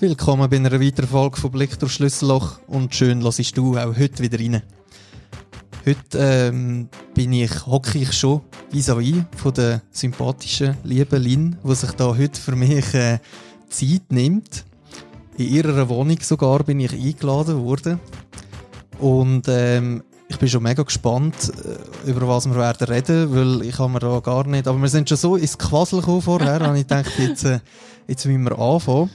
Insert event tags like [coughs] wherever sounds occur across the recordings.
Willkommen bei einer weiteren Folge von Blick durch Schlüsselloch und schön lassest du auch heute wieder rein. Heute ähm, bin ich, hocke ich schon vis-à-vis von der sympathischen lieben Lin, die sich da heute für mich äh, Zeit nimmt. In ihrer Wohnung sogar bin ich eingeladen worden. Und ähm, ich bin schon mega gespannt, äh, über was wir werden reden, weil ich habe mir da gar nicht... Aber wir sind schon so ins Quassel gekommen vorher [laughs] und ich dachte, jetzt, äh, jetzt müssen wir anfangen.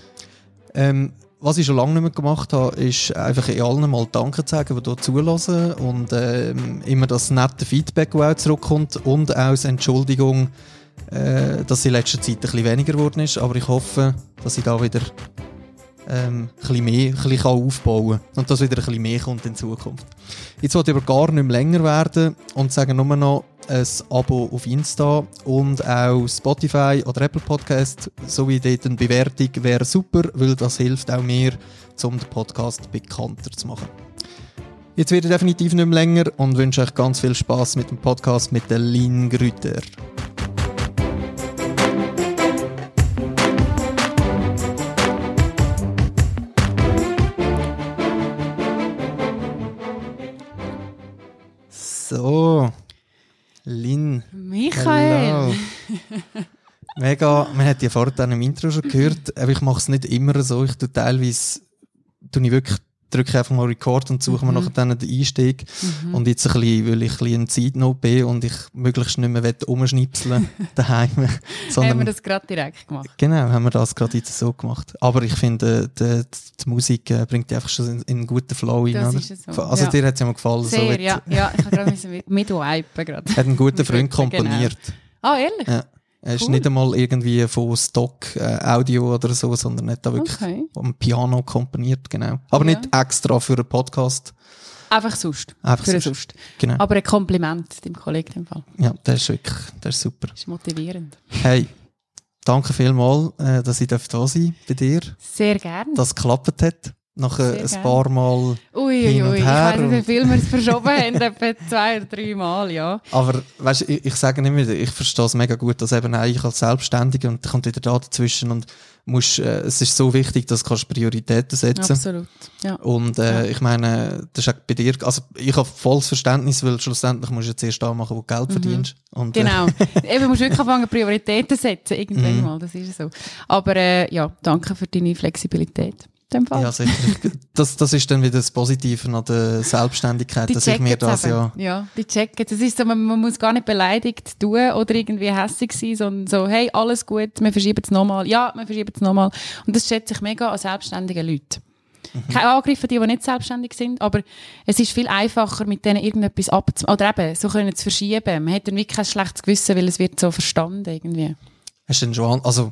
Ähm, was ich schon lange nicht mehr gemacht habe, ist einfach in allen mal Danke zu sagen, die hier zulassen und ähm, immer das nette Feedback, das auch zurückkommt und auch als Entschuldigung, äh, dass in letzter Zeit ein bisschen weniger geworden ist, aber ich hoffe, dass ich da wieder ähm, ein mehr ein bisschen aufbauen kann und dass wieder ein bisschen mehr kommt in Zukunft. Jetzt wollte ich aber gar nicht mehr länger werden und sage nur noch ein Abo auf Insta und auch Spotify oder Apple Podcast sowie dort eine Bewertung wäre super, weil das hilft auch mir, um den Podcast bekannter zu machen. Jetzt wird er definitiv nicht mehr länger und wünsche euch ganz viel Spaß mit dem Podcast mit der Lin Grüter. So, Lin. Michael. Mega, man hat ja vorhin im Intro schon gehört, aber ich mache es nicht immer so. Ich tue teilweise, tue ich wirklich, drücke einfach mal Record und suche mir nachher dann den Einstieg. Und jetzt ein bisschen, weil ich ein bisschen Zeitnot bin und ich möglichst nicht mehr umschnipseln [laughs] daheim. Haben sondern wir das gerade direkt gemacht? Genau, haben wir das gerade jetzt so gemacht. Aber ich finde, die, die Musik äh, bringt dich einfach schon in, in einen guten Flow rein. Das oder? ist so, Also ja. dir hat es ja mal gefallen. so Sehr, mit- ja. ja. Ich habe gerade [laughs] mit- mitwipen gerade. Hat einen guten Freund Genau. komponiert. Ah, ehrlich? Ja. Er ist Cool. nicht einmal irgendwie von Stock äh, Audio oder so, sondern hat da wirklich Okay. am Piano komponiert, genau. Aber Ja. nicht extra für einen Podcast. Einfach sonst. Einfach Für sonst. sonst. Genau. Aber ein Kompliment dem Kollegen im Fall. Ja, das ist wirklich, das ist super. Das ist motivierend. Hey, danke vielmals, äh, dass ich da sein bei dir. Sehr gerne. Dass es geklappt hat. Nach äh, ein gerne. paar Mal. Ui, hin und ui. Ich her weiß nicht, wie viel wir es [laughs] verschoben haben. Etwa zwei oder drei Mal, ja. Aber weißt, ich, ich sage nicht mehr, ich verstehe es mega gut, dass eben ich als Selbstständiger und kommt wieder da dazwischen und musst, äh, es ist so wichtig, dass du kannst Prioritäten setzen Absolut. Ja. Und äh, Ja. ich meine, das ist auch bei dir, also ich habe volles Verständnis, weil schlussendlich musst du jetzt erst da machen, wo du Geld verdienst. Und, äh, Mhm. Genau. [laughs] Eben, du musst wirklich anfangen, Prioritäten zu setzen. Irgendwann Mhm. mal, das ist so. Aber äh, ja, danke für deine Flexibilität. Dem Fall. ja, sicher. Das, das ist dann wieder das Positive an der Selbstständigkeit, Die dass ich mir das eben. ja... Ja, die checken. Das ist so, man, man muss gar nicht beleidigt tun oder irgendwie hässlich sein, sondern so, hey, alles gut, wir verschieben es nochmal. Ja, wir verschieben es nochmal. Und das schätze ich mega an selbstständigen Leuten. Mhm. Kein Angriff an die, die nicht selbstständig sind, aber es ist viel einfacher, mit denen irgendetwas abzumachen. Oder eben, so können zu verschieben. Man hat dann wirklich kein schlechtes Gewissen, weil es wird so verstanden irgendwie. Hast du denn schon, also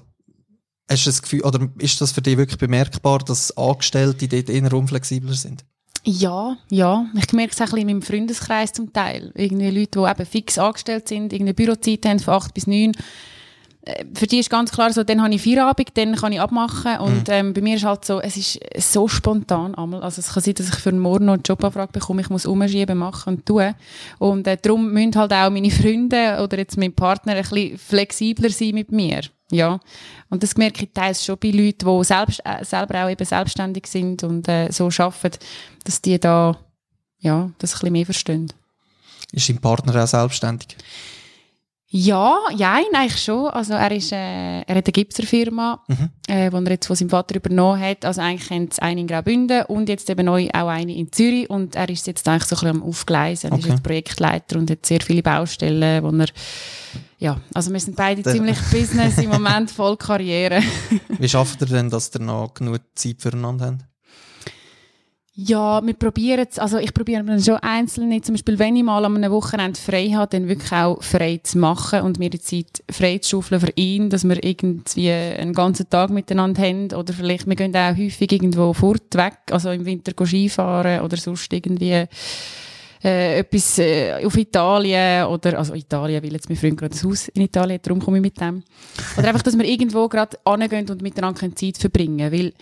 hast du das Gefühl, oder ist das für dich wirklich bemerkbar, dass Angestellte dort eher unflexibler sind? Ja, ja. Ich merke es auch ein bisschen in meinem Freundeskreis zum Teil. Irgendwie Leute, die eben fix angestellt sind, irgendeine Bürozeit haben von 8 bis 9. Äh, Für die ist ganz klar so, dann habe ich Feierabend, dann kann ich abmachen. Und ähm, bei mir ist halt so, es ist so spontan einmal. Also es kann sein, dass ich für morgen noch eine Jobanfrage bekomme, ich muss umschieben, machen und tun. Und äh, darum müssen halt auch meine Freunde oder jetzt mein Partner ein bisschen flexibler sein mit mir. Ja. Und das merke ich teils schon bei Leuten, die selbst, äh, selber auch eben selbstständig sind und äh, so arbeiten, dass die da, ja, das ein bisschen mehr verstehen. Ist dein Partner auch selbstständig? Ja, ja, eigentlich schon. Also er ist, äh, er hat eine Gipserfirma, Mhm. äh, die er jetzt von seinem Vater übernommen hat. Also eigentlich haben sie eine in Graubünden und jetzt eben neu auch eine in Zürich und er ist jetzt eigentlich so ein bisschen am Aufgleisen. Er ist jetzt Projektleiter und hat sehr viele Baustellen, wo er, ja, also wir sind beide Der- ziemlich [laughs] Business im Moment, voll Karriere. Wie schafft ihr denn, dass ihr noch genug Zeit füreinander habt? Ja, wir probieren es, also ich probiere dann schon einzelne, zum Beispiel wenn ich mal an einem Wochenende frei habe, dann wirklich auch frei zu machen und mir die Zeit frei zu schaufeln für ihn, dass wir irgendwie einen ganzen Tag miteinander haben. Oder vielleicht, wir gehen auch häufig irgendwo fort weg, also im Winter Skifahren oder sonst irgendwie äh, etwas äh, auf Italien oder, also Italien, weil jetzt mein Freund gerade ein Haus in Italien darum komme ich mit dem. Oder einfach, dass wir irgendwo gerade angehen und miteinander Zeit verbringen weil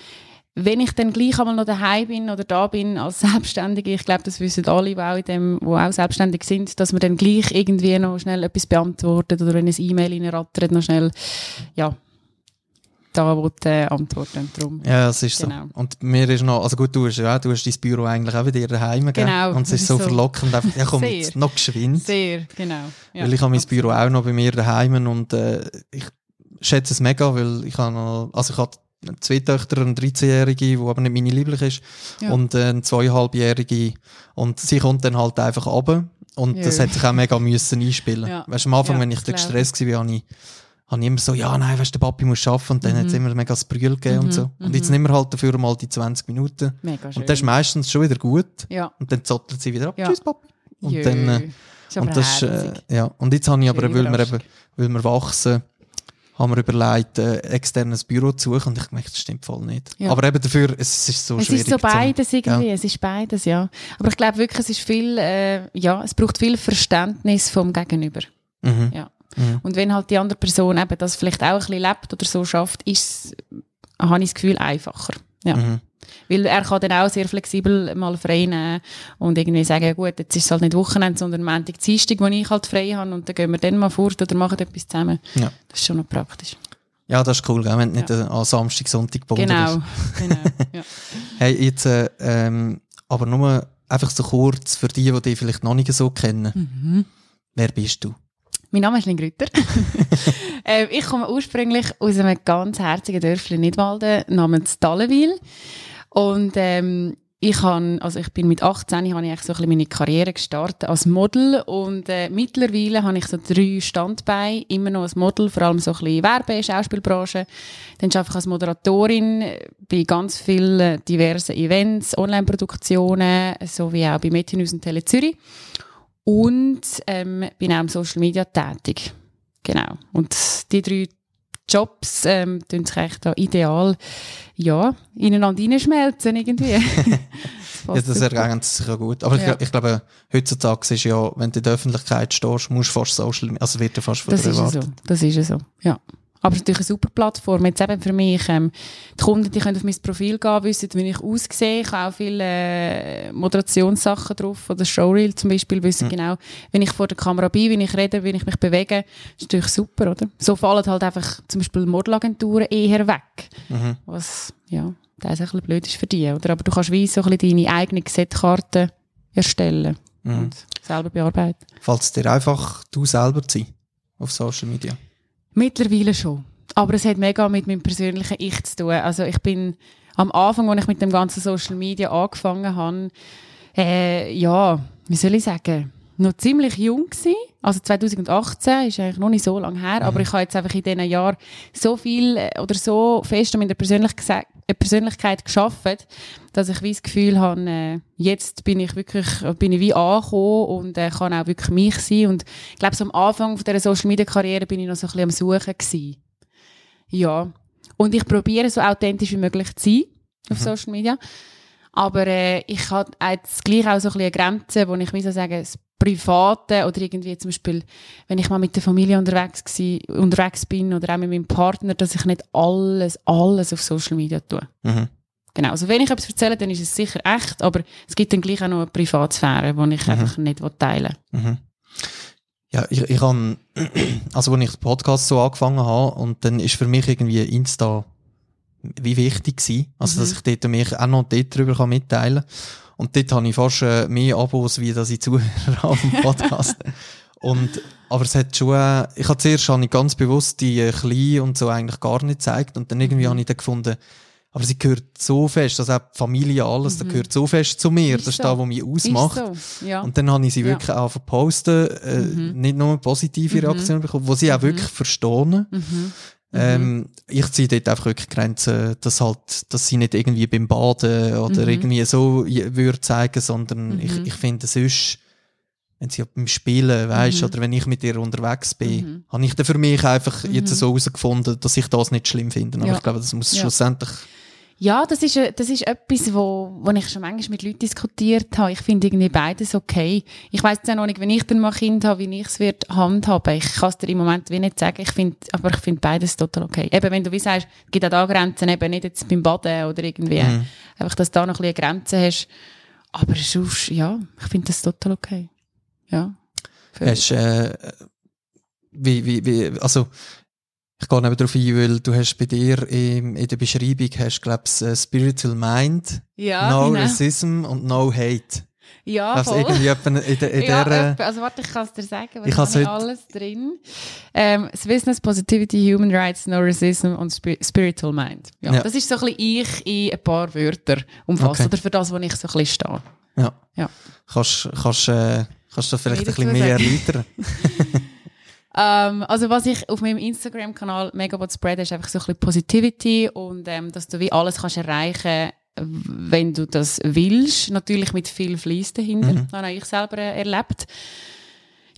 wenn ich dann gleich einmal noch daheim bin oder da bin als [laughs] Selbstständige, ich glaube, das wissen alle, die auch, in dem, die auch selbstständig sind, dass man dann gleich irgendwie noch schnell etwas beantwortet oder wenn ein E-Mail reinrattert, noch schnell, ja. da äh, antworten. Drum. Ja, es ist Genau. so. Und mir ist noch, also gut, du hast, ja, du hast dein Büro eigentlich auch bei dir daheim, gell? Genau, Und es das ist so so. verlockend, einfach, ja komm, Sehr. jetzt noch geschwind. Sehr, genau. Ja, weil ich habe mein. Büro auch noch bei mir daheim und äh, ich schätze es mega, weil ich habe noch, also ich habe zwei Töchter, eine 13-Jährige, die aber nicht meine lieblich ist, Ja. und äh, eine zweieinhalbjährige und sie kommt dann halt einfach runter und das hat sich auch mega müssen einspielen. Ja. Weißt du, am Anfang, Ja, wenn ich da gestresst war, habe ich, habe ich immer so, ja, nein, weißt du, der Papi muss arbeiten und dann Mhm. hat es immer mega das Brühl gegeben und Mhm, so. Und jetzt nehmen wir halt dafür mal die 20 Minuten Mega schön. und das ist meistens schon wieder gut ja. und dann zottelt sie wieder ab. Tschüss, Papi. Und Jö. dann, äh, und das äh, ja. Und jetzt habe ich aber, weil wir eben, weil wir wachsen, haben wir überlegt, äh, externes Büro zu suchen und ich gemerkt, das stimmt voll nicht. Ja. Aber eben dafür, es ist so Es schwierig. ist so beides irgendwie, es ist beides, ja. Aber ich glaube wirklich, es ist viel, äh, ja, es braucht viel Verständnis vom Gegenüber. Mhm. Ja. Mhm. Und wenn halt die andere Person eben das vielleicht auch ein bisschen lebt oder so schafft, ist es, habe ich das Gefühl, einfacher. Ja. Mhm. Weil er kann dann auch sehr flexibel mal frei nehmen und irgendwie sagen, ja gut, jetzt ist es halt nicht Wochenende, sondern Montag, Dienstag, wo ich halt frei habe und dann gehen wir dann mal fort oder machen etwas zusammen. Ja. Das ist schon noch praktisch. Ja, das ist cool, gell, wenn du nicht äh, an Samstag, Sonntag gebunden Genau, bist. [laughs] genau. Ja. [laughs] Hey, jetzt, äh, ähm, aber nur einfach so kurz für die, die dich vielleicht noch nicht so kennen. Mhm. Wer bist du? Mein Name ist Lynn Grütter. [laughs] ähm, ich komme ursprünglich aus einem ganz herzigen Dörfchen in Nidwalden namens Dallenwil. Und ähm, ich, han, also ich bin mit 18 habe ich so meine Karriere gestartet als Model und äh, mittlerweile habe ich so drei Standbeine, immer noch als Model, vor allem so ein bisschen Werbe, Schauspielbranche. Dann arbeite ich als Moderatorin bei ganz vielen diversen Events, Online-Produktionen, sowie auch bei Medienhaus und Tele Zürich. Und ähm, bin auch im Social Media tätig. Genau. Und die drei Jobs ähm, tun sich da ideal ja, ineinander reinschmelzen irgendwie. [laughs] Ja, das ergänzt sich ja gut. Aber Ja. ich, ich glaube, heutzutage ist ja, wenn du in der Öffentlichkeit stehst, musst du fast Social Media, also wird ja fast von Das dir ist erwartet. so. Das ist ja so. Ja. Aber es ist natürlich eine super Plattform. Jetzt eben für mich, ähm, die Kunden, die können auf mein Profil gehen, wissen, wie ich aussehe. Ich habe auch viele äh, Moderationssachen drauf, oder Showreel zum Beispiel, wissen genau, wenn ich vor der Kamera bin, wie ich rede, wie ich mich bewege. Das ist natürlich super, oder? So fallen halt einfach zum Beispiel Modelagenturen eher weg. Mhm. Was, ja, das ein bisschen blöd ist für die, oder? Aber du kannst wie so ein bisschen deine eigene Setkarte erstellen Mhm. und selber bearbeiten. Fällt es dir einfach, du selber zu sein auf Social Media? Mittlerweile schon. Aber es hat mega mit meinem persönlichen Ich zu tun. Also ich bin am Anfang, als ich mit dem ganzen Social Media angefangen habe, äh, ja, wie soll ich sagen, noch ziemlich jung gewesen. Also 2018 ist eigentlich noch nicht so lange her, aber ich habe jetzt einfach in diesen Jahren so viel äh, oder so fest an meiner Persönlichkeit, äh, Persönlichkeit geschafft, dass ich wie das Gefühl habe, äh, jetzt bin ich wirklich, bin ich wie angekommen und äh, kann auch wirklich mich sein. Und ich glaube, so am Anfang von dieser Social Media Karriere bin ich noch so ein bisschen am Suchen gewesen. Ja. Und ich probiere so authentisch wie möglich zu sein auf Social Media. Aber äh, ich habe jetzt gleich auch so ein bisschen eine Grenze, wo ich wie so sagen, Private oder irgendwie zum Beispiel, wenn ich mal mit der Familie unterwegs, gsi, unterwegs bin oder auch mit meinem Partner, dass ich nicht alles, alles auf Social Media tue. Mhm. Genau, also wenn ich etwas erzähle, dann ist es sicher echt, aber es gibt dann gleich auch noch eine Privatsphäre, die ich einfach nicht teilen will. Mhm. Ja, ich, ich habe, [clears throat] also als ich den Podcast so angefangen habe, und dann ist für mich irgendwie Insta wie wichtig gewesen, also dass ich dort mich auch noch dort drüber kann mitteilen kann. Und dort habe ich fast äh, mehr Abos, wie dass ich Zuhörer [laughs] auf dem Podcast. und, aber es hat schon, äh, ich habe zuerst habe ich ganz bewusst die äh, Kleinen und so eigentlich gar nicht gezeigt und dann irgendwie habe ich dann gefunden, aber sie gehört so fest, also auch die Familie, alles, das gehört so fest zu mir, Ist das ist so. das, was mich ausmacht. So, ja. Und dann habe ich sie Ja. wirklich auch verposten, äh, nicht nur positive Reaktionen bekommen, wo sie auch wirklich verstehen. Mhm. Ähm, ich ziehe dort einfach wirklich Grenzen, dass halt, dass sie nicht irgendwie beim Baden oder Mhm. irgendwie so würde zeigen, sondern ich, ich finde sonst, wenn sie beim Spielen, weißt, Mhm. oder wenn ich mit ihr unterwegs bin, habe ich dann für mich einfach jetzt so herausgefunden, dass ich das nicht schlimm finde. Aber Mhm. Ja. ich glaube, das muss Ja. schlussendlich, Ja, das ist, äh, das ist etwas, wo, wo ich schon manchmal mit Leuten diskutiert habe. Ich finde irgendwie beides okay. Ich weiss jetzt auch noch nicht, wenn ich dann mal Kind habe, wie ich es wird handhaben. Ich kann es dir im Moment wie nicht sagen. Ich finde, aber ich finde beides total okay. Eben, wenn du wie sagst, es gibt auch da Grenzen, eben nicht jetzt beim Baden oder irgendwie. Einfach, dass du da noch ein bisschen eine Grenze hast. Aber sonst, ja, ich finde das total okay. Ja. Hast, äh, wie, wie, wie, also, Ich gehe eben darauf ein, weil du hast bei dir im, in der Beschreibung hast, glaubst, uh, Spiritual Mind, Ja, No genau. Racism und No Hate. Ja, Also voll. irgendwie in, der, in [laughs] ja, der, etwa. also warte, ich kann es dir sagen, was Ich habe alles drin. Ähm, das Business, Positivity, Human Rights, No Racism und Spi Spiritual Mind. Ja, Ja. Das ist so ein bisschen ich in ein paar Wörter umfasst, Okay. oder für das, wo ich so ein bisschen stehe. ja. Ja. Kannst, kannst, äh, kannst du vielleicht ein bisschen mehr erläutern? [laughs] Ähm, also was ich auf meinem Instagram-Kanal mega spread ist einfach so ein bisschen Positivity und ähm, dass du wie alles kannst erreichen wenn du das willst. Natürlich mit viel Fleiss dahinter. Mhm. Das habe ich selber äh, erlebt.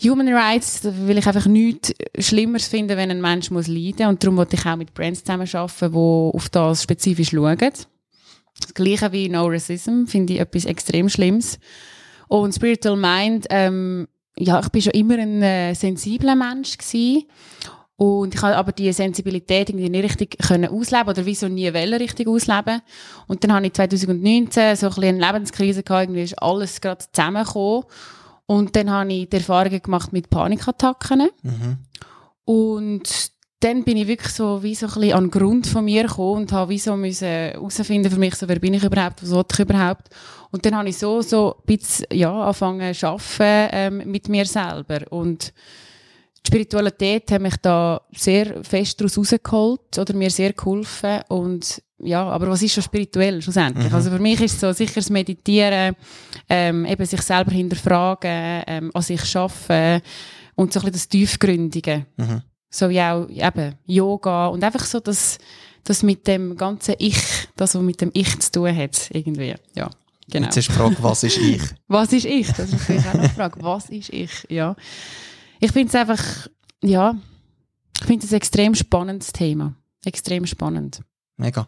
Human Rights, da will ich einfach nichts Schlimmeres finden, wenn ein Mensch muss leiden und darum wollte ich auch mit Brands zusammenarbeiten, die auf das spezifisch schauen. Das Gleiche wie No Racism finde ich etwas extrem Schlimmes. Und Spiritual Mind, ähm, ja, ich bin schon immer ein äh, sensibler Mensch gewesen. Und ich habe aber diese Sensibilität irgendwie nicht richtig können ausleben oder wieso nie wollen richtig ausleben. Und dann habe ich 2019 so ein bisschen eine Lebenskrise gehabt, irgendwie ist alles gerade zusammengekommen. Und dann habe ich die Erfahrungen gemacht mit Panikattacken. Mhm. Und dann bin ich wirklich so wie so ein bisschen an den Grund von mir gekommen und habe wie so müssen herausfinden für mich, so, wer bin ich überhaupt, was will ich überhaupt. Und dann habe ich so, so ein bisschen, ja, angefangen zu arbeiten ähm, mit mir selber. Und die Spiritualität hat mich da sehr fest daraus rausgeholt oder mir sehr geholfen. Und ja, aber was ist schon spirituell schlussendlich? Mhm. Also für mich ist es so sicher das Meditieren, ähm, eben sich selber hinterfragen, ähm, an sich arbeiten und so ein bisschen das Tiefgründige. Mhm. So wie auch eben Yoga und einfach so das, das mit dem ganzen Ich, das, was mit dem Ich zu tun hat, irgendwie. Ja, genau. Jetzt ist die Frage, was ist ich? [laughs] Was ist ich? Das ist natürlich auch eine Frage. Was ist ich? Ja. Ich finde es einfach, ja, ich finde es ein extrem spannendes Thema. Extrem spannend. Mega.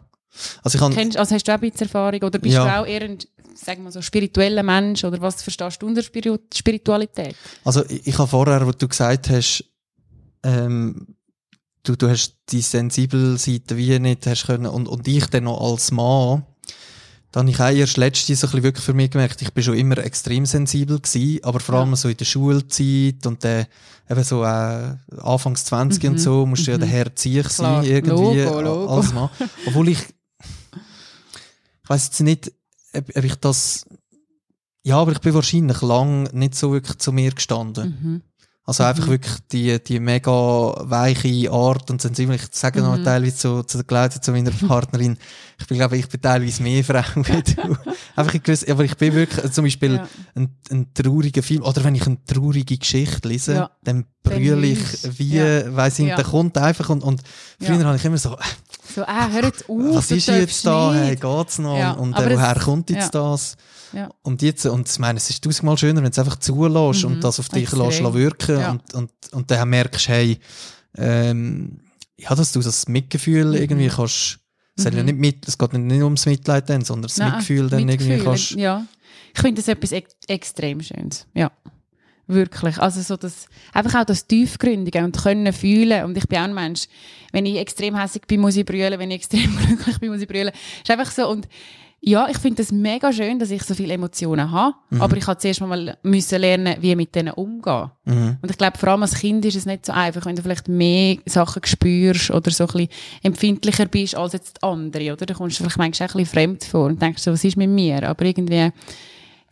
Also ich Kennst, also hast du auch ein bisschen Erfahrung oder bist Ja. du auch eher ein, sagen wir so, spiritueller Mensch oder was verstehst du unter Spiritualität? Also ich, ich habe vorher, wo du gesagt hast, ähm, du, du hast die sensible Seite wie nicht hast können und, und ich dann noch als Mann, dann habe ich auch erst letztens so ein bisschen wirklich für mich gemerkt, ich bin schon immer extrem sensibel gewesen, aber vor allem Ja. so in der Schulzeit und dann eben so äh, Anfangs 20 und Mhm. so, musst du ja Mhm. der Herr Ziech sein, irgendwie Logo, Logo. als Mann. Obwohl ich, ich weiss jetzt nicht, ob, ob ich das, ja, aber ich bin wahrscheinlich lang nicht so wirklich zu mir gestanden. Mhm. Also einfach Mhm. wirklich die, die mega weiche Art und sensibel. Ich sage noch Mhm. teilweise zu, zu der Claudia, zu meiner [laughs] Partnerin, ich bin, glaube ich, bin teilweise mehr Frau [laughs] wie du. einfach in gewiss, aber ich bin wirklich, äh, zum Beispiel Ja. ein, ein trauriger Film, oder wenn ich eine traurige Geschichte lese, Ja. dann brülle ich wie, Ja. weiss ich, Ja. der kommt einfach und, und früher habe ich immer so, So, ah, hört auf, was ist jetzt da, hey, geht's noch? Und aber äh, woher es- kommt jetzt das? Ja. Und jetzt, und ich meine, es ist tausendmal schöner, wenn du es einfach zulässt Mhm, und das auf dich lässt lassen wirken Ja. und, und, und dann merkst du, hey, ähm, ja, dass du das Mitgefühl Mhm. irgendwie kannst, es, hat ja Mhm. nicht mit, es geht nicht ums Mitleid dann, sondern das Nein, Mitgefühl dann Mitgefühl, irgendwie kannst, Ja. Ich finde das etwas ex extrem Schönes. Ja. Wirklich. Also so das, einfach auch das Tiefgründige und können fühlen. Und ich bin auch ein Mensch, wenn ich extrem hässlich bin, muss ich brüllen. Wenn ich extrem [laughs] glücklich bin, muss ich brüllen. ist einfach so. Und ja, ich finde es mega schön, dass ich so viele Emotionen habe. Mhm. Aber ich habe zuerst mal müssen lernen, wie mit denen umgehen. mhm. Und ich glaube, vor allem als Kind ist es nicht so einfach, wenn du vielleicht mehr Sachen spürst oder so ein bisschen empfindlicher bist als jetzt andere, oder? Da kommst du vielleicht manchmal auch ein bisschen fremd vor und denkst so, was ist mit mir? Aber irgendwie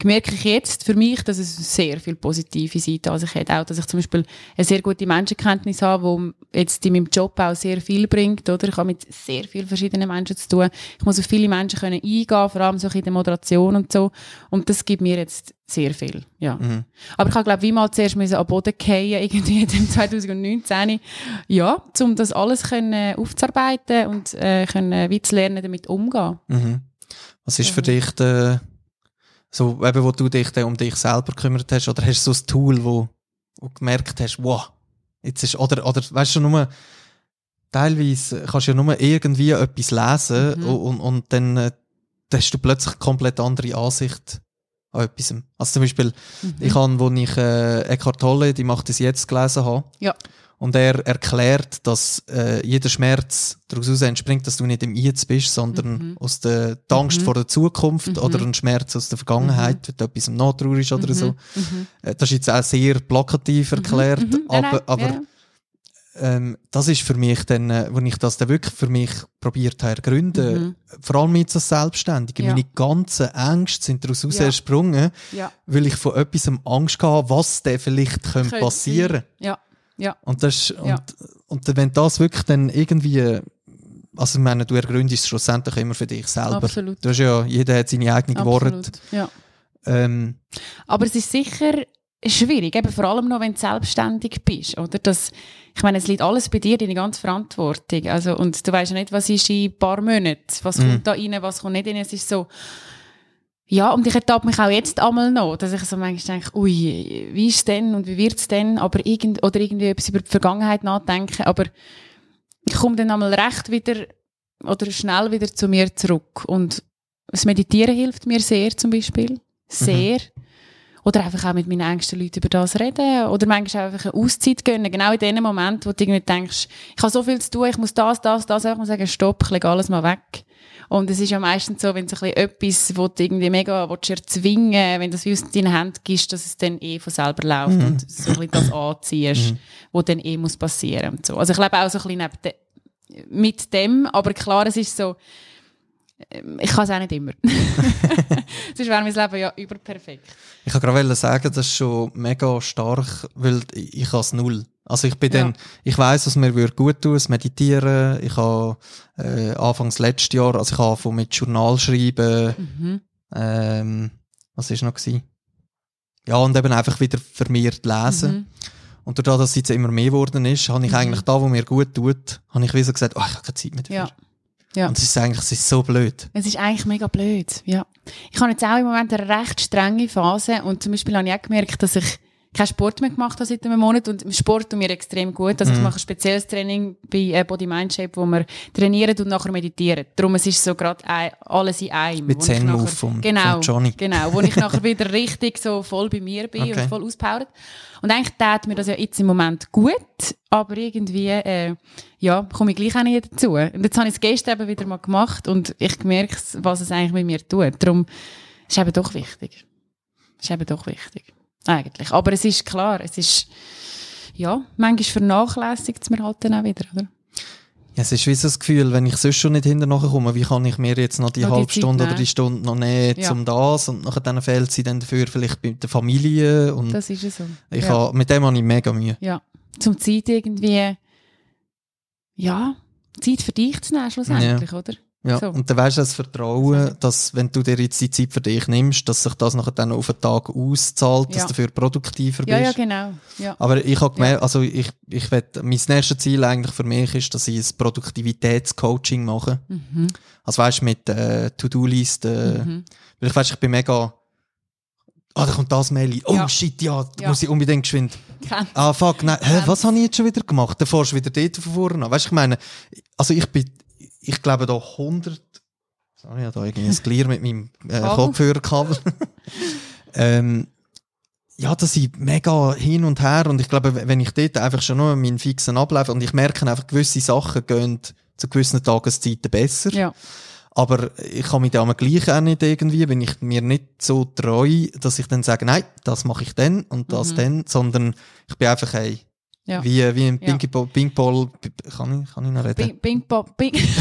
merke ich jetzt für mich, dass es sehr viel positive Seiten Also ich hätte auch, dass ich zum Beispiel eine sehr gute Menschenkenntnis habe, die jetzt in meinem Job auch sehr viel bringt, oder? Ich habe mit sehr vielen verschiedenen Menschen zu tun. Ich muss auf viele Menschen können eingehen, vor allem so in der Moderation und so. Und das gibt mir jetzt sehr viel, ja. Mhm. Aber ich habe, glaube ich, wie mal zuerst müssen am Boden fallen, [laughs] irgendwie in 2019. Ja, um das alles können aufzuarbeiten und äh, können, wie zu lernen, damit umgehen. Mhm. Was ist für Mhm. dich der, so, eben, wo du dich dann um dich selber gekümmert hast, oder hast du so ein Tool, wo, wo du gemerkt hast, wow, jetzt ist, oder, oder, weißt du, nur, teilweise kannst du ja nur irgendwie etwas lesen Mhm. und, und dann, äh, hast du plötzlich eine komplett andere Ansicht an etwas. Also zum Beispiel, Mhm. ich habe, wo ich äh, Eckhart Tolle, die macht es jetzt gelesen habe, Ja. Und er erklärt, dass äh, jeder Schmerz daraus entspringt, dass du nicht im Jetzt bist, sondern Mhm. aus der Angst Mhm. vor der Zukunft Mhm. oder ein Schmerz aus der Vergangenheit, wenn du etwas im Nachtrauer ist oder Mhm. so. Mhm. Äh, Das ist jetzt auch sehr plakativ erklärt, Mhm. Mhm. Aber, aber ja. ähm, das ist für mich dann, äh, wenn ich das dann wirklich für mich probiert habe gründen, Mhm. vor allem jetzt als Selbstständige, Ja. meine ganzen Ängste sind daraus Ja. entsprungen, Ja. weil ich von etwas Angst hatte, was denn vielleicht könnte Könnte passieren. Ja. Ja. Und das, Ja. und, und wenn das wirklich dann irgendwie, also ich meine, du ergründest es schlussendlich immer für dich selber. Absolut. Du hast ja, jeder hat seine eigenen Worte. Ja. Ähm, Aber es ist sicher schwierig, eben vor allem noch, wenn du selbstständig bist, oder? Das, ich meine, es liegt alles bei dir, deine ganze Verantwortung. Also, und du weißt ja nicht, was ist in ein paar Monaten, was Mhm. kommt da rein, was kommt nicht rein. Es ist so, ja, und ich ertappe mich auch jetzt einmal noch, dass ich so manchmal denke, ui, wie ist es denn und wie wird es denn, aber irgend, oder irgendwie etwas über die Vergangenheit nachdenken, aber ich komme dann einmal recht wieder, oder schnell wieder zu mir zurück und das Meditieren hilft mir sehr zum Beispiel, sehr. Oder einfach auch mit meinen engsten Leuten über das reden. Oder manchmal einfach eine Auszeit gönnen. Genau in dem Moment, wo du irgendwie denkst, ich habe so viel zu tun, ich muss das, das, das, einfach mal sagen, stopp, ich lege alles mal weg. Und es ist ja meistens so, wenn so ein bisschen etwas, wo du irgendwie mega willst, erzwingen wenn du das wie aus deinen Händen gibst, dass es dann eh von selber läuft und so ein bisschen das [clears throat] anziehst, wo dann eh muss passieren und so. Also ich lebe auch so ein bisschen neben mit dem, aber klar, es ist so, ähm, ich kann es auch nicht immer. [laughs] [laughs] Sonst wäre mein Leben ja überperfekt. Ich kann gerade sagen, das ist schon mega stark, weil ich, es null. Also ich bin Ja. dann, ich weiß, was mir würde gut tun, das Meditieren. Ich habe äh, anfangs letztes Jahr, also ich habe von mit Journal schreiben. Mhm. Ähm, was ist noch gewesen? Ja und eben einfach wieder vermehrt lesen. Mhm. Und dadurch, dass es jetzt immer mehr geworden ist, habe ich Mhm. eigentlich da, wo mir gut tut, habe ich wie so gesagt, oh, ich habe keine Zeit mehr dafür. Ja. Ja. Und es ist eigentlich, es ist so blöd. Es ist eigentlich mega blöd, ja. Ich habe jetzt auch im Moment eine recht strenge Phase und zum Beispiel habe ich auch gemerkt, dass ich keinen Sport mehr gemacht habe seit einem Monat und Sport tut mir extrem gut. Also ich mache ein spezielles Training bei äh, Body Mind Shape, wo wir trainieren und nachher meditieren. Darum es ist so gerade alles in einem. Mit Zen Move vom- genau, vom Johnny. Genau, wo ich nachher [laughs] wieder richtig so voll bei mir bin Okay. und voll auspowert. Und eigentlich tat mir das ja jetzt im Moment gut, aber irgendwie, äh, ja, komme ich gleich auch nicht dazu. Und jetzt habe ich es gestern eben wieder mal gemacht und ich merke, was es eigentlich mit mir tut. Darum ist eben doch wichtig. Ist eben doch wichtig. Eigentlich. Aber es ist klar, es ist, ja, manchmal vernachlässigt es mir halt dann auch wieder, oder? Ja, es ist wie so das Gefühl, wenn ich sonst schon nicht hinterher komme, wie kann ich mir jetzt noch die Noch die halbe Stunde oder die Stunde noch nehmen, Ja. um das und nachher dann fehlt sie dann dafür vielleicht bei der Familie und Das ist ja so. ich ja. habe, mit dem habe ich mega Mühe. ja. Zum Zeit irgendwie, ja, Zeit für dich zu nehmen, schlussendlich, oder? Ja. So. Und dann weißt du das Vertrauen, dass wenn du dir jetzt die Zeit für dich nimmst, dass sich das nachher dann auf den Tag auszahlt, dass Ja. du dafür produktiver Ja, bist. ja, genau. Ja. Aber ich habe gemerkt, also ich, ich will, mein nächstes Ziel eigentlich für mich ist, dass ich ein Produktivitätscoaching mache. Mhm. Also weißt du, mit äh, To-Do-Listen. Mhm. Weil ich weiß, ich bin mega. Ah, da kommt das Mail. Oh Ja. shit, ja, da Ja. muss ich unbedingt geschwind. Kennt. Ah, fuck, nein, hä, was habe ich jetzt schon wieder gemacht? Dann fährst du wieder dort von vorne an. Weißt du, ich meine, also ich bin, ich glaube da 100. Sorry, ich habe da irgendwie ein Clear mit meinem äh, Kabel. Kopfhörerkabel. [laughs] ähm, ja, das ist mega hin und her und ich glaube, wenn ich dort einfach schon nur meinen fixen Ablauf und ich merke einfach, gewisse Sachen gehen zu gewissen Tageszeiten besser. Ja. Aber ich kann mich da gleich auch nicht irgendwie, bin ich mir nicht so treu, dass ich dann sage, nein, das mache ich dann und das Mhm. dann, sondern ich bin einfach hey, Ja. wie, wie im Ja. Ping Pong, Ping Pong, kann ich, kann ich noch reden? Bing, Bong, Bing. Jetzt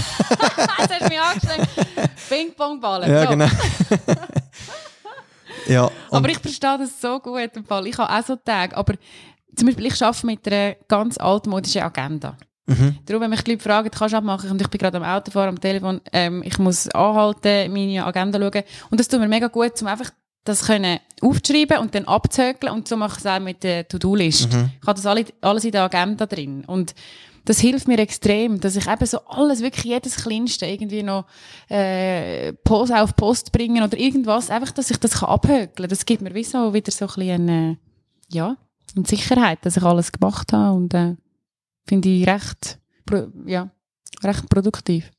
hast du mich angeschlagen. Bing, Bong, Ballen. ja, So. genau. [laughs] ja, Aber ich verstehe das so gut im Fall. Ich habe auch so Tage, aber zum Beispiel, ich arbeite mit einer ganz altmodischen Agenda. mhm, Darum, wenn mich die Leute fragen, kannst du abmachen, und ich bin gerade am Autofahren, am Telefon, ähm, ich muss anhalten, meine Agenda schauen. Und das tut mir mega gut, um einfach das können aufzuschreiben und dann abzuhökeln. Und so mache ich es auch mit der To-Do-List. Mhm. Ich habe das alle, alles in der Agenda drin. Und das hilft mir extrem, dass ich eben so alles, wirklich jedes Kleinste irgendwie noch äh, Post auf Post bringen oder irgendwas, einfach, dass ich das kann abhökeln. Das gibt mir wie so wieder so ein bisschen eine, ja, eine Sicherheit, dass ich alles gemacht habe und äh, finde ich recht, ja, recht produktiv.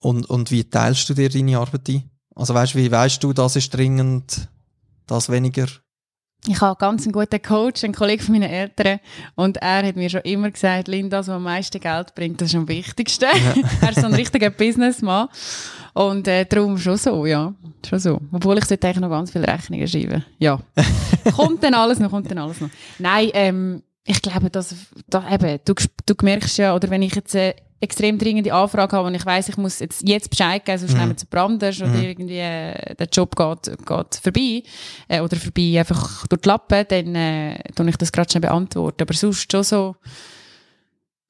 und, und wie teilst du dir deine Arbeit ein? Also weißt du, wie weißt du, das ist dringend, das weniger? Ich habe ganz einen guten Coach, einen Kollegen von meinen Eltern, und er hat mir schon immer gesagt, Linda, das, was am meisten Geld bringt, das ist am wichtigsten. [laughs] er ist so ein richtiger Businessman. Und äh, darum schon so, ja. Schon so. Obwohl ich sollte eigentlich noch ganz viele Rechnungen schreiben. Ja. [laughs] kommt dann alles noch, kommt dann alles noch. Nein, ähm, ich glaube, dass, da, eben, du, du merkst ja, oder wenn ich jetzt eine extrem dringende Anfrage habe und ich weiß, ich muss jetzt, jetzt Bescheid geben, sonst Mhm. nehmen sie Branders oder Mhm. irgendwie äh, der Job geht, geht vorbei äh, oder vorbei einfach durch die Lappen, dann äh, tue ich das gerade schon beantworten. Aber sonst schon so,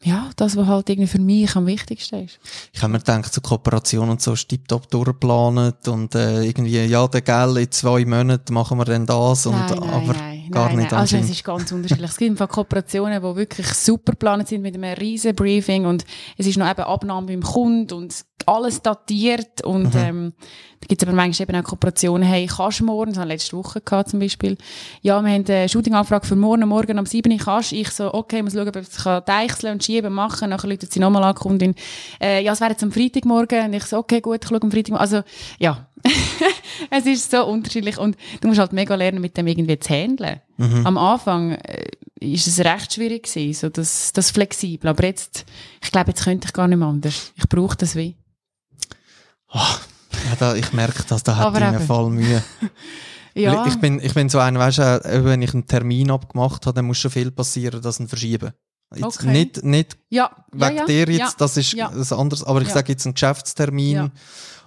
ja, das, was halt irgendwie für mich am wichtigsten ist. Ich habe mir gedacht, so Kooperation und so ist tiptop durchgeplant und äh, irgendwie, ja, der Gell, in zwei Monaten machen wir dann das und, nein, nein, aber nein, gar nein, nicht nein. Also es ist ganz unterschiedlich. Es gibt einfach Kooperationen, die wirklich super geplant sind mit einem riesen Briefing und es ist noch eben Abnahme beim Kunden und alles datiert und Mhm. ähm, da gibt es aber manchmal eben auch Kooperationen, hey, kannst du morgen, das haben wir letzte Woche gehabt zum Beispiel, ja, wir haben eine Shooting-Anfrage für morgen, morgen um 7 Uhr kannst ich so, okay, muss schauen, ob ich kann deichseln und schieben, machen, nachher läutet sie nochmal an, Kundin, äh, ja, es wäre jetzt am Freitagmorgen. Und ich so, okay, gut, ich schaue am Freitagmorgen, also, ja, [laughs] [laughs] es ist so unterschiedlich und du musst halt mega lernen, mit dem irgendwie zu handeln. Mhm. Am Anfang äh, ist es recht schwierig gewesen, so das, das flexibel. Aber jetzt, ich glaube, jetzt könnte ich gar nicht mehr anders. Ich brauche das wie. Ja, da, ich merke das, da hat mir voll Mühe. [laughs] Ja, Ich bin, ich bin so einer, weißt du, äh, wenn ich einen Termin abgemacht habe, dann muss schon viel passieren, dass ich ihn verschiebe. Jetzt Okay. nicht, nicht ja, ja, wegen ja, dir jetzt, ja. das ist ja. das anderes, aber ich Ja. sage jetzt einen Geschäftstermin. Ja.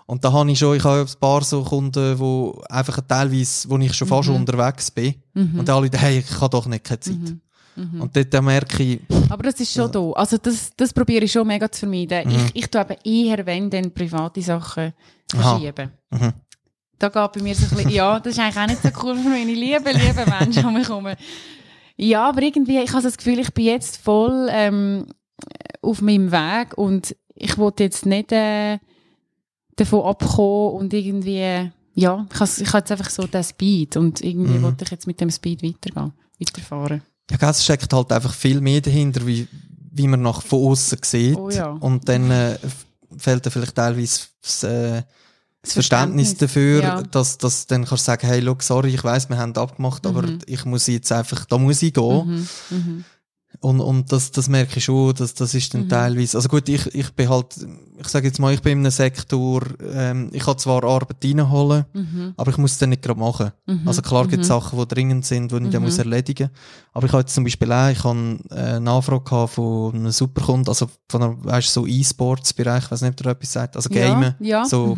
Und da habe ich schon, ich habe ein paar so Kunden, wo einfach teilweise, wo ich schon fast Mhm. unterwegs bin. Mhm. Und alle, hey, ich habe doch nicht keine Zeit. Mhm. Mhm. Und dort dann merke ich, Aber das ist schon da. Also das, das probiere ich schon mega zu vermeiden. Mhm. Ich, ich tue eben eher, wenn, dann private Sachen verschieben. mhm. Da geht bei mir so ein bisschen, ja, das ist eigentlich auch nicht so cool für meine lieben, lieben Menschen um mich herum. Ja, aber irgendwie, ich habe das Gefühl, ich bin jetzt voll ähm, auf meinem Weg und ich wollte jetzt nicht äh, davon abkommen und irgendwie, ja, ich habe, ich habe jetzt einfach so den Speed und irgendwie Mhm. wollte ich jetzt mit dem Speed weitergehen, weiterfahren. ja, es steckt halt einfach viel mehr dahinter, wie, wie man nach von außen sieht. Oh ja. Und dann äh, f- fehlt dann vielleicht teilweise das, äh, das Verständnis, Verständnis, dafür, ja. dass, dass dann kannst du sagen, hey, look, sorry, ich weiß, wir haben abgemacht, aber Mhm. ich muss jetzt einfach, da muss ich gehen. Mhm. Mhm. Und, und das, das merke ich schon, dass das ist dann Mhm. teilweise, also gut, ich, ich bin halt, ich sage jetzt mal, ich bin in einem Sektor, ähm, ich kann zwar Arbeit reinholen, Mhm. aber ich muss es dann nicht gerade machen. Mhm. Also klar gibt es Mhm. Sachen, die dringend sind, die ich dann Mhm. muss erledigen Aber ich habe jetzt zum Beispiel auch, ich habe äh, eine Anfrage von einem Superkunden, also von einem, weißt du, so E-Sports-Bereich, ich weiß nicht, ob der etwas sagt, also Gamen. Ja, ja. So.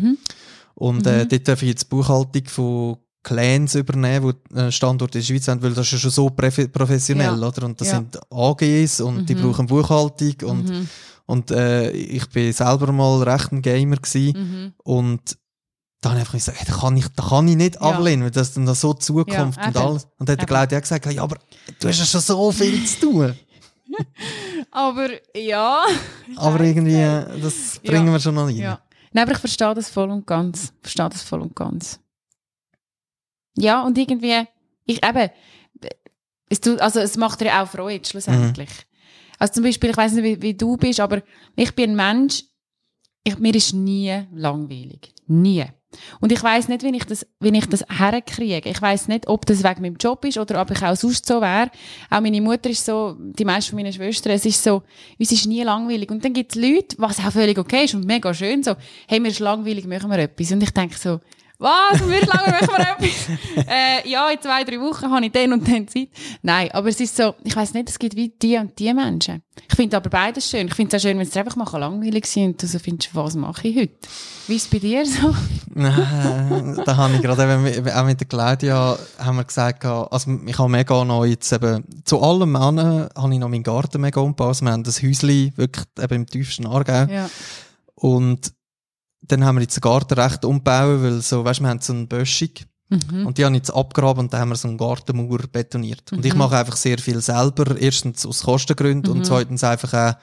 Mhm. Und äh, Mhm. dort darf ich jetzt die Buchhaltung von Clans übernehmen, die einen Standort in der Schweiz haben, weil das ist ja schon so profe- professionell, Ja. oder? Und das Ja. sind AGs und die Mhm. brauchen Buchhaltung und, Mhm. und äh, ich bin selber mal recht ein Gamer gewesen Mhm. und da habe ich einfach gesagt, hey, da kann ich, da kann ich nicht Ja. ablehnen, weil das dann so Zukunft und alles. Und dann hat der. Claudia gesagt, ja, aber du hast ja schon so viel zu tun. [laughs] Aber ja. aber irgendwie, äh, das bringen wir schon noch rein. Nein, aber ich verstehe das voll und ganz. Ich verstehe das voll und ganz. Ja, und irgendwie, ich eben, es, tut, also es macht dir auch Freude, schlussendlich. Also zum Beispiel, ich weiß nicht, wie, wie du bist, aber ich bin ein Mensch, ich, mir ist nie langweilig. Nie. Und ich weiß nicht, wie ich das, wie ich das herkriege. Ich weiß nicht, ob das wegen meinem Job ist oder ob ich auch sonst so wäre. Auch meine Mutter ist so, die meisten von meinen Schwestern, es ist so, uns ist nie langweilig. Und dann gibt es Leute, was auch völlig okay ist und mega schön, so, hey, mir ist langweilig, machen wir etwas. Und ich denke so, was, ist langweilig, machen wir etwas. [laughs] äh, ja, in zwei, drei Wochen habe ich dann und dann Zeit. Nein, aber es ist so, ich weiß nicht, es gibt wie die und die Menschen. Ich finde aber beides schön. Ich finde es auch schön, wenn es einfach mal langweilig sein und du so findest, was mache ich heute? Wie ist es bei dir so? [laughs] Nein, da habe ich gerade eben, auch mit der Claudia haben wir gesagt, also ich habe mega noch jetzt eben, zu allem an, habe ich noch meinen Garten mega umgebaut. Also wir haben das Häuschen wirklich eben im tiefsten Aargau. Ja. Und dann haben wir jetzt den Garten recht umgebaut, weil so, weißt du, wir haben so eine Böschung Mhm. und die haben jetzt abgegraben und dann haben wir so eine Gartenmauer betoniert. Und ich Mhm. mache einfach sehr viel selber. Erstens aus Kostengründen Mhm. und zweitens einfach auch,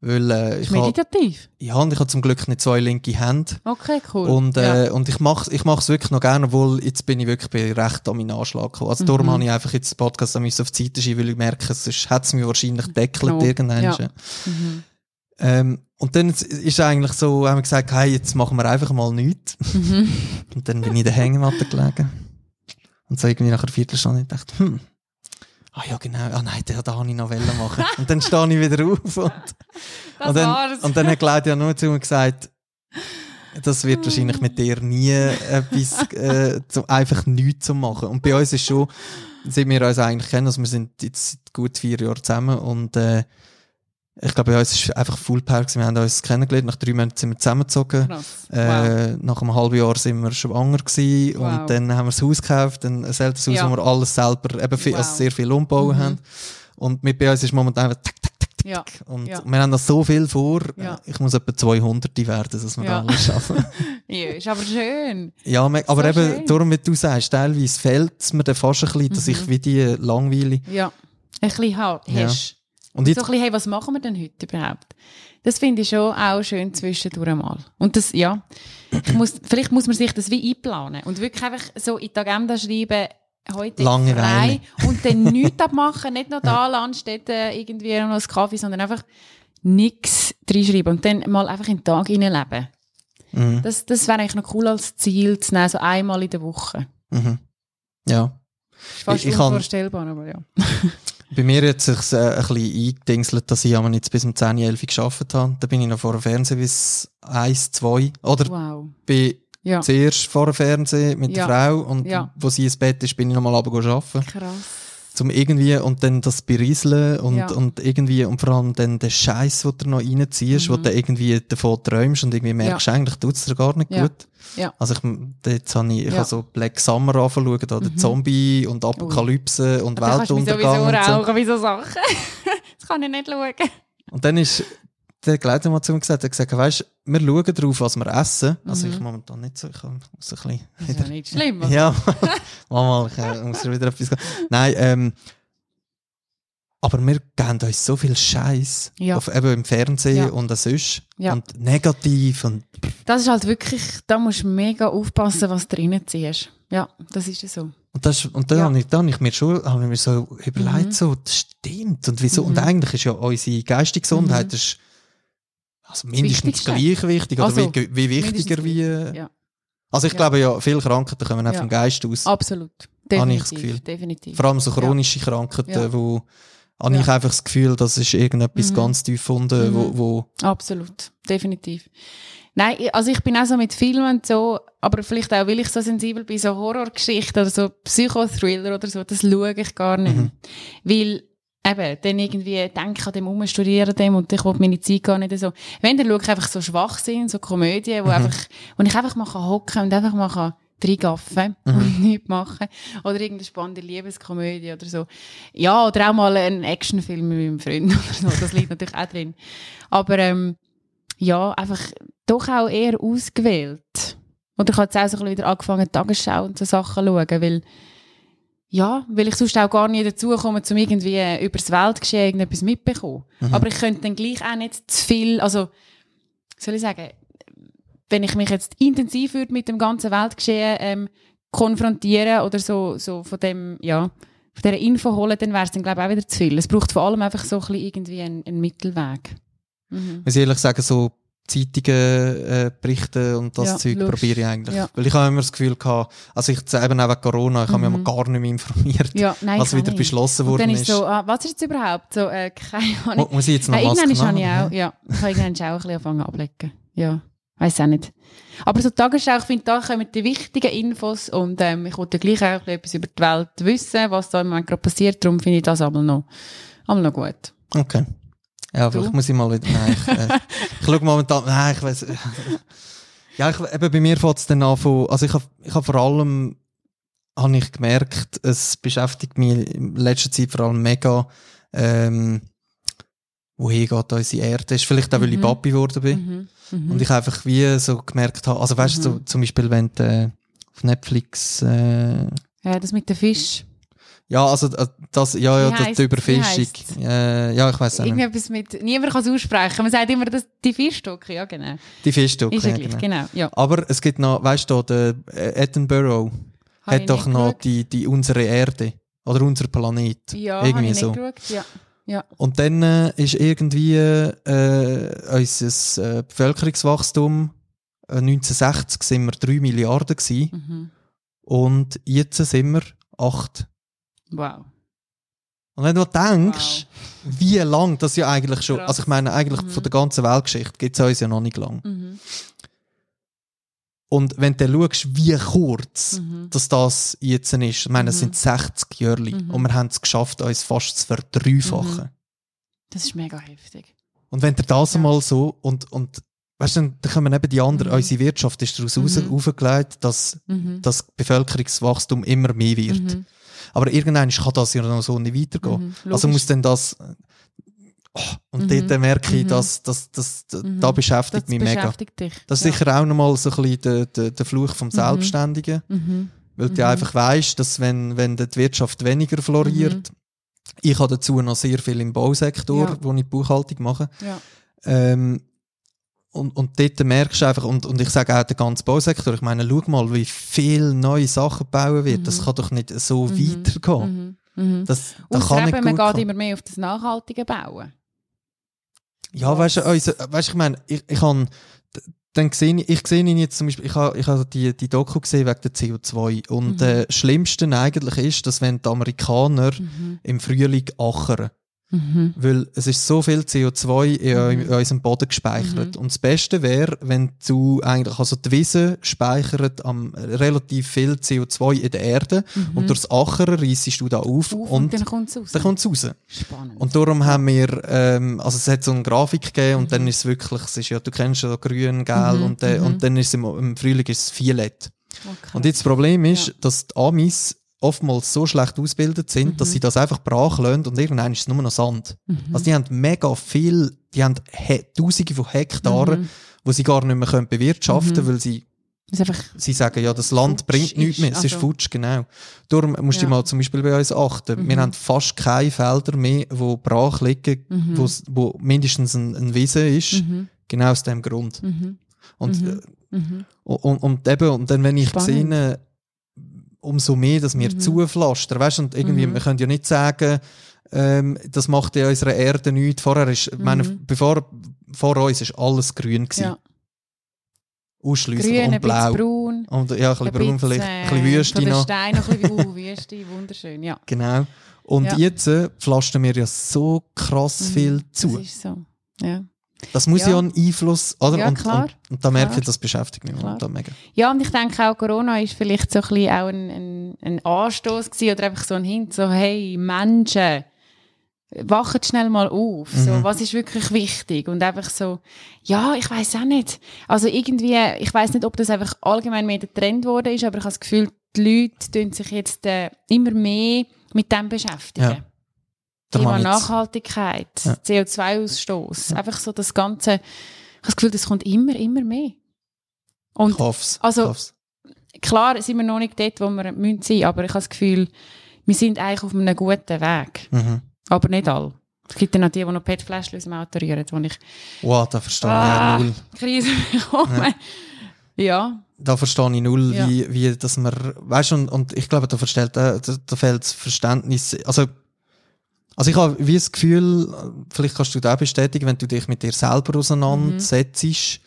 weil äh, ich meditativ. ja, und ich habe zum Glück nicht zwei linke Hände. Okay, cool. Und, ja. äh, und ich mache ich mach's wirklich noch gerne, obwohl jetzt bin ich wirklich bei recht an meinen Anschlag gekommen. Also darum Mhm. habe ich einfach jetzt den Podcast auf die Seite schieben, weil ich merke, es hat es mir wahrscheinlich deckelt Genau. irgendwann. Ja. Mhm. Ähm, und dann ist eigentlich so, haben wir gesagt, hey, jetzt machen wir einfach mal nichts. Mhm. Und dann bin ich in der Hängematte gelegen. Und so irgendwie nach einer Viertelstunde ich dachte, hm, ah ja genau, ah nein, da, da habe ich noch Welle machen. und dann stehe ich wieder auf und, [laughs] Das und, dann, war's. und dann hat Claudia nur zu mir gesagt, das wird wahrscheinlich mit dir nie etwas, äh, zu, einfach nichts zu machen. Und bei uns ist schon, seit wir uns eigentlich kennen, also wir sind jetzt gut vier Jahren zusammen und äh, ich glaube, bei uns ist einfach Full Power. Wir haben uns kennengelernt, nach drei Monaten sind wir zusammengezogen. Äh, Nach einem halben Jahr sind wir schwanger gewesen Wow. und dann haben wir das Haus gekauft, ein, ein älteres Haus, Ja. wo wir alles selber, eben viel, also Wow. sehr viel umbauen Mhm. haben. Und mit bei uns ist momentan einfach tak, tak, tak, tak. Ja. Und Ja. wir haben da so viel vor. Ich muss etwa 200 werden, dass wir Ja. da alles schaffen. [laughs] ja, ist aber schön. ja, aber So eben, schön. darum, wie du sagst, teilweise fehlt es mir dann fast ein bisschen, dass Mhm. ich wie die langweile. Ja. Ein bisschen Ja. hast. Und So jetzt, ein bisschen, hey, was machen wir denn heute überhaupt? Das finde ich schon auch schön zwischendurch mal. Und das, ja, muss, vielleicht muss man sich das wie einplanen und wirklich einfach so in die Agenda schreiben, heute Langeweile. frei und dann [laughs] nichts abmachen, nicht noch da Landstätte irgendwie noch einen Kaffee, sondern einfach nichts reinschreiben und dann mal einfach in den Tag hineinleben. mhm, Das, das wäre eigentlich noch cool als Ziel zu nehmen, so einmal in der Woche. mhm. ja. Ist fast Ich- ich kann- unvorstellbar, aber ja. [laughs] Bei mir hat es sich äh, ein bisschen eingedingselt, dass ich aber jetzt bis um 10, 11 gearbeitet habe. Da bin ich noch vor dem Fernsehen bis 1, 2. Oder Wow. bin Ja, zuerst vor dem Fernsehen mit Ja. der Frau und Ja. wo sie ins Bett ist, bin ich nochmal runter arbeiten. krass. Zum irgendwie und dann das berieseln und, Ja. und irgendwie und vor allem dann den Scheiß, den du noch reinziehst, wo Mhm. du irgendwie davon träumst und irgendwie merkst, eigentlich tut es dir gar nicht Ja. gut. Ja. Also ich, jetzt habe ich, ich Ja. habe so Black Summer angeschaut, oder Mhm. Zombie und Apokalypse und Da kannst du mich sowieso Weltuntergang so. rauchen, wie so Sachen. [laughs] das kann ich nicht schauen. Und dann ist der Gleiter mal zu mir gesagt, er hat gesagt, weißt, wir schauen darauf, was wir essen. Also Mhm. ich momentan nicht so, ich muss ein bisschen Das ist ja nicht schlimm. Also. Ja, [laughs] mal, ich äh, muss wieder etwas. Nein, ähm, aber wir geben uns so viel Scheiß Ja. auf, eben im Fernsehen Ja. und sonst Ja. und negativ und Das ist halt wirklich, da musst du mega aufpassen, was du reinziehst. Ja, das ist ja so. und das und dann Ja. habe ich, dann habe ich mir schon habe ich mir so überlegt Mhm. so das stimmt und wieso und Mhm. eigentlich ist ja unsere geistige Gesundheit Mhm. ist also mindestens gleich wichtig oder Also, wie, wie wichtiger wie gleich, ja. also ich Ja. glaube ja viele Krankheiten kommen auch Ja. vom Geist aus Absolut. Definitiv. Definitiv. Vor allem so chronische Krankheiten, Ja. wo habe Ja. ich einfach das Gefühl, das ist irgendetwas Mhm. ganz tief unten, Mhm. wo, wo Absolut. Definitiv. Nein, also ich bin auch so mit Filmen und so, aber vielleicht auch, weil ich so sensibel bin, so Horrorgeschichten oder so Psychothriller oder so, das schaue ich gar nicht. Mhm. Weil eben, dann irgendwie denke ich an dem umstudieren dem und ich will meine Zeit gar nicht so. Wenn, dann schaue ich einfach so Schwachsinn, so Komödien, wo, Mhm. einfach, wo ich einfach mal hocken und einfach mal kann reingaffen Mhm. und [laughs] nichts machen. Oder irgendeine spannende Liebeskomödie oder so. Ja, oder auch mal einen Actionfilm mit meinem Freund [laughs] oder so. Das liegt natürlich auch drin. Aber ähm, ja, einfach doch auch eher ausgewählt. Oder ich habe jetzt auch so ein bisschen wieder angefangen, Tagesschau und so Sachen zu schauen, weil ja, weil ich sonst auch gar nicht dazu komme, um irgendwie über das Weltgeschehen irgendetwas mitbekommen. Mhm. Aber ich könnte dann gleich auch nicht zu viel, also, soll ich sagen, wenn ich mich jetzt intensiv würde mit dem ganzen Weltgeschehen ähm, konfrontieren oder so, so von dem, ja, von dieser Info holen, dann wäre es dann, glaube ich, auch wieder zu viel. Es braucht vor allem einfach so ein bisschen irgendwie einen, einen Mittelweg. Mhm. muss ich ehrlich sagen, so Zeitungen äh, berichten und das Ja, Zeug probiere ich eigentlich. Ja. Weil ich habe immer das Gefühl gehabt, also ich eben auch wegen Corona, ich habe mich Mhm. gar nicht mehr informiert, Ja, nein, was wieder ich. beschlossen Und worden ist. ist so, ah, was ist jetzt überhaupt? So, äh, keine Ahnung. Mu- muss ich jetzt noch Nein, Maske irgendwann habe ich nehmen? auch, ja, ich habe irgendwann auch ein bisschen angefangen ablecken. Ja, weiß auch nicht. Aber so Tagesschau, ich finde, da kommen die wichtigen Infos und ähm, ich wollte gleich auch etwas über die Welt wissen, was da im Moment gerade passiert, darum finde ich das aber noch, noch gut. Okay. Ja, vielleicht muss ich mal wieder. Nein, ich, äh, [laughs] ich schaue momentan. Nein, ich weiß. Ja, ich, eben bei mir fängt es dann an von, Also ich habe ich hab vor allem habe ich gemerkt, es beschäftigt mich in letzter Zeit vor allem mega, ähm, wohin geht unsere Erde? Ist vielleicht auch, weil ich Mhm. Papi geworden bin. Mhm. Mhm. Und ich einfach wie so gemerkt habe, also weißt du, so, Mhm. zum Beispiel, wenn du äh, auf Netflix, äh, ja, das mit dem Fisch. Ja, also äh, das, ja, ja, das, die Überfischung. Äh, ja, ich weiß nicht. Irgendetwas mit, niemand kann es aussprechen. Man sagt immer, das, die Fischstücke, ja, genau. Die Fischstücke. Ja genau. genau. Ja. Aber es gibt noch, weißt du, der äh, Edinburgh Habe ich hat doch noch geschaut. die, die unsere Erde oder unser Planet. Ja, irgendwie so. geschaut. Ja. Ja. Und dann äh, ist irgendwie äh, unser äh, Bevölkerungswachstum äh, 1960 sind wir 3 Milliarden gewesen, Mhm. und jetzt sind wir 8. Wow. Und wenn du denkst, wie lang das ja eigentlich schon, Krass. also ich meine eigentlich Mhm. von der ganzen Weltgeschichte gibt es uns ja noch nicht lang. Mhm. Und wenn du schaust, wie kurz dass das jetzt ist, ich meine, es sind 60 Jahre und wir haben es geschafft, uns fast zu verdreifachen. Das ist mega heftig. Und wenn du das Ja. mal so und, und weißt du, dann dann kommen eben die anderen, Mhm. unsere Wirtschaft ist daraus Mhm. mhm. aufgelegt, dass Mhm. das Bevölkerungswachstum immer mehr wird. Mhm. Aber irgendwann kann das ja noch so nicht weitergehen. Mhm. Also muss dann das. Oh, und Mhm. dort merke ich, Mhm. dass, dass, dass, Mhm. da beschäftigt das mich mega. beschäftigt dich. Das ist ja. sicher auch nochmal so ein bisschen der, der, der Fluch vom Selbstständigen. Mhm. Weil du Mhm. einfach weißt, dass wenn, wenn die Wirtschaft weniger floriert, ich habe dazu noch sehr viel im Bausektor, Ja. wo ich Buchhaltung mache. Ja. Ähm, und, und dort merkst du einfach, und, und ich sage auch der ganze Bausektor, ich meine, schau mal, wie viele neue Sachen gebaut wird. Das Mhm. kann doch nicht so Mhm. weitergehen. Mhm. Mhm. Das, das kann nicht man geht immer mehr auf das nachhaltige Bauen. Ja, weißt du, also, weißt, ich meine, ich, ich habe, dann sehe ich, ich sehe ihn jetzt zum Beispiel, ich habe, ich habe die, die Doku gesehen wegen der CO2 und Mhm. äh, das Schlimmste eigentlich ist, dass wenn die Amerikaner Mhm. im Frühling achern, Mhm. weil es ist so viel CO2 in, Mhm. unserem Boden gespeichert. Mhm. Und das Beste wäre, wenn du eigentlich, also die Wiese speichert am, relativ viel CO2 in der Erde Mhm. und durchs Achern reissest du da auf, Auf und, und, dann kommt es raus. dann kommt es raus. Spannend. Und darum haben wir, ähm, also es hat so eine Grafik gegeben und Mhm. dann ist es wirklich, es ist ja, du kennst ja grün, gelb Mhm, und, äh, mhm. und dann ist es im, im Frühling ist es violett. Okay. Und jetzt das Problem ist, Ja. dass die Amis oftmals so schlecht ausgebildet sind, dass Mhm. sie das einfach brach lassen und irgendwann ist es nur noch Sand. Mhm. Also die haben mega viel, die haben he Tausende von Hektaren, Mhm. wo sie gar nicht mehr können bewirtschaften Mhm. weil sie, ist sie sagen, ja, das Land bringt nichts ist, mehr, es ist also- futsch, genau. Darum musst du Ja. mal zum Beispiel bei uns achten. Wir Mhm. haben fast keine Felder mehr, die brach liegen, Mhm. wo mindestens ein, ein Wiese ist, Mhm. genau aus dem Grund. Mhm. Und, äh, Mhm. und, und, und eben, und dann, wenn ich Spannend. sehe, umso mehr, dass wir Mhm. zuflastern, weißt und irgendwie, Mhm. wir können ja nicht sagen, ähm, das macht in unserer Erde nichts. Vorher ist, ich meine, Mhm. bevor, vor uns ist alles grün gewesen. Ja. Ausschliesslich Grün, und blau. braun. Und ja, ein bisschen braun vielleicht, ein bisschen Wüste noch. Stein noch ein bisschen, [laughs] uh, Wüste, wunderschön, ja. Genau. Und Ja. jetzt äh, pflastern wir ja so krass Mhm. viel zu. Das ist so, ja. Das muss ja, Ja. einen Einfluss, oder? Ja, und, klar. Und, und da merke Klar. ich, das beschäftigt mich momentan mega. Ja, und ich denke auch, Corona ist vielleicht so ein bisschen auch ein, ein, ein Anstoß gewesen oder einfach so ein Hint, so, hey, Menschen, wacht schnell mal auf. So, Mhm. was ist wirklich wichtig? Und einfach so, ja, ich weiß auch nicht. Also irgendwie, ich weiß nicht, ob das einfach allgemein mehr der Trend geworden ist, aber ich habe das Gefühl, die Leute tun sich jetzt äh, immer mehr mit dem beschäftigen. Ja. Thema Nachhaltigkeit, Ja. CO2-Ausstoß, einfach so das Ganze. Ich habe das Gefühl, das kommt immer, immer mehr. Und Ich hoffe es. Also- ich klar sind wir noch nicht dort, wo wir müssen sein, aber ich habe das Gefühl, wir sind eigentlich auf einem guten Weg. Mhm. Aber nicht alle. Es gibt ja noch die, die noch PET-Fläschchen aus dem Auto rühren, wo ich Wow, da verstehe Ah. ich ja null. Krise bekomme. Ja. Da verstehe ich null, Ja. wie, wie dass man, weißt du, und, und ich glaube, da, verstellt, äh, da, da fehlt das Verständnis. Also, also ich habe wie das Gefühl, vielleicht kannst du das auch bestätigen, wenn du dich mit dir selber auseinandersetzt,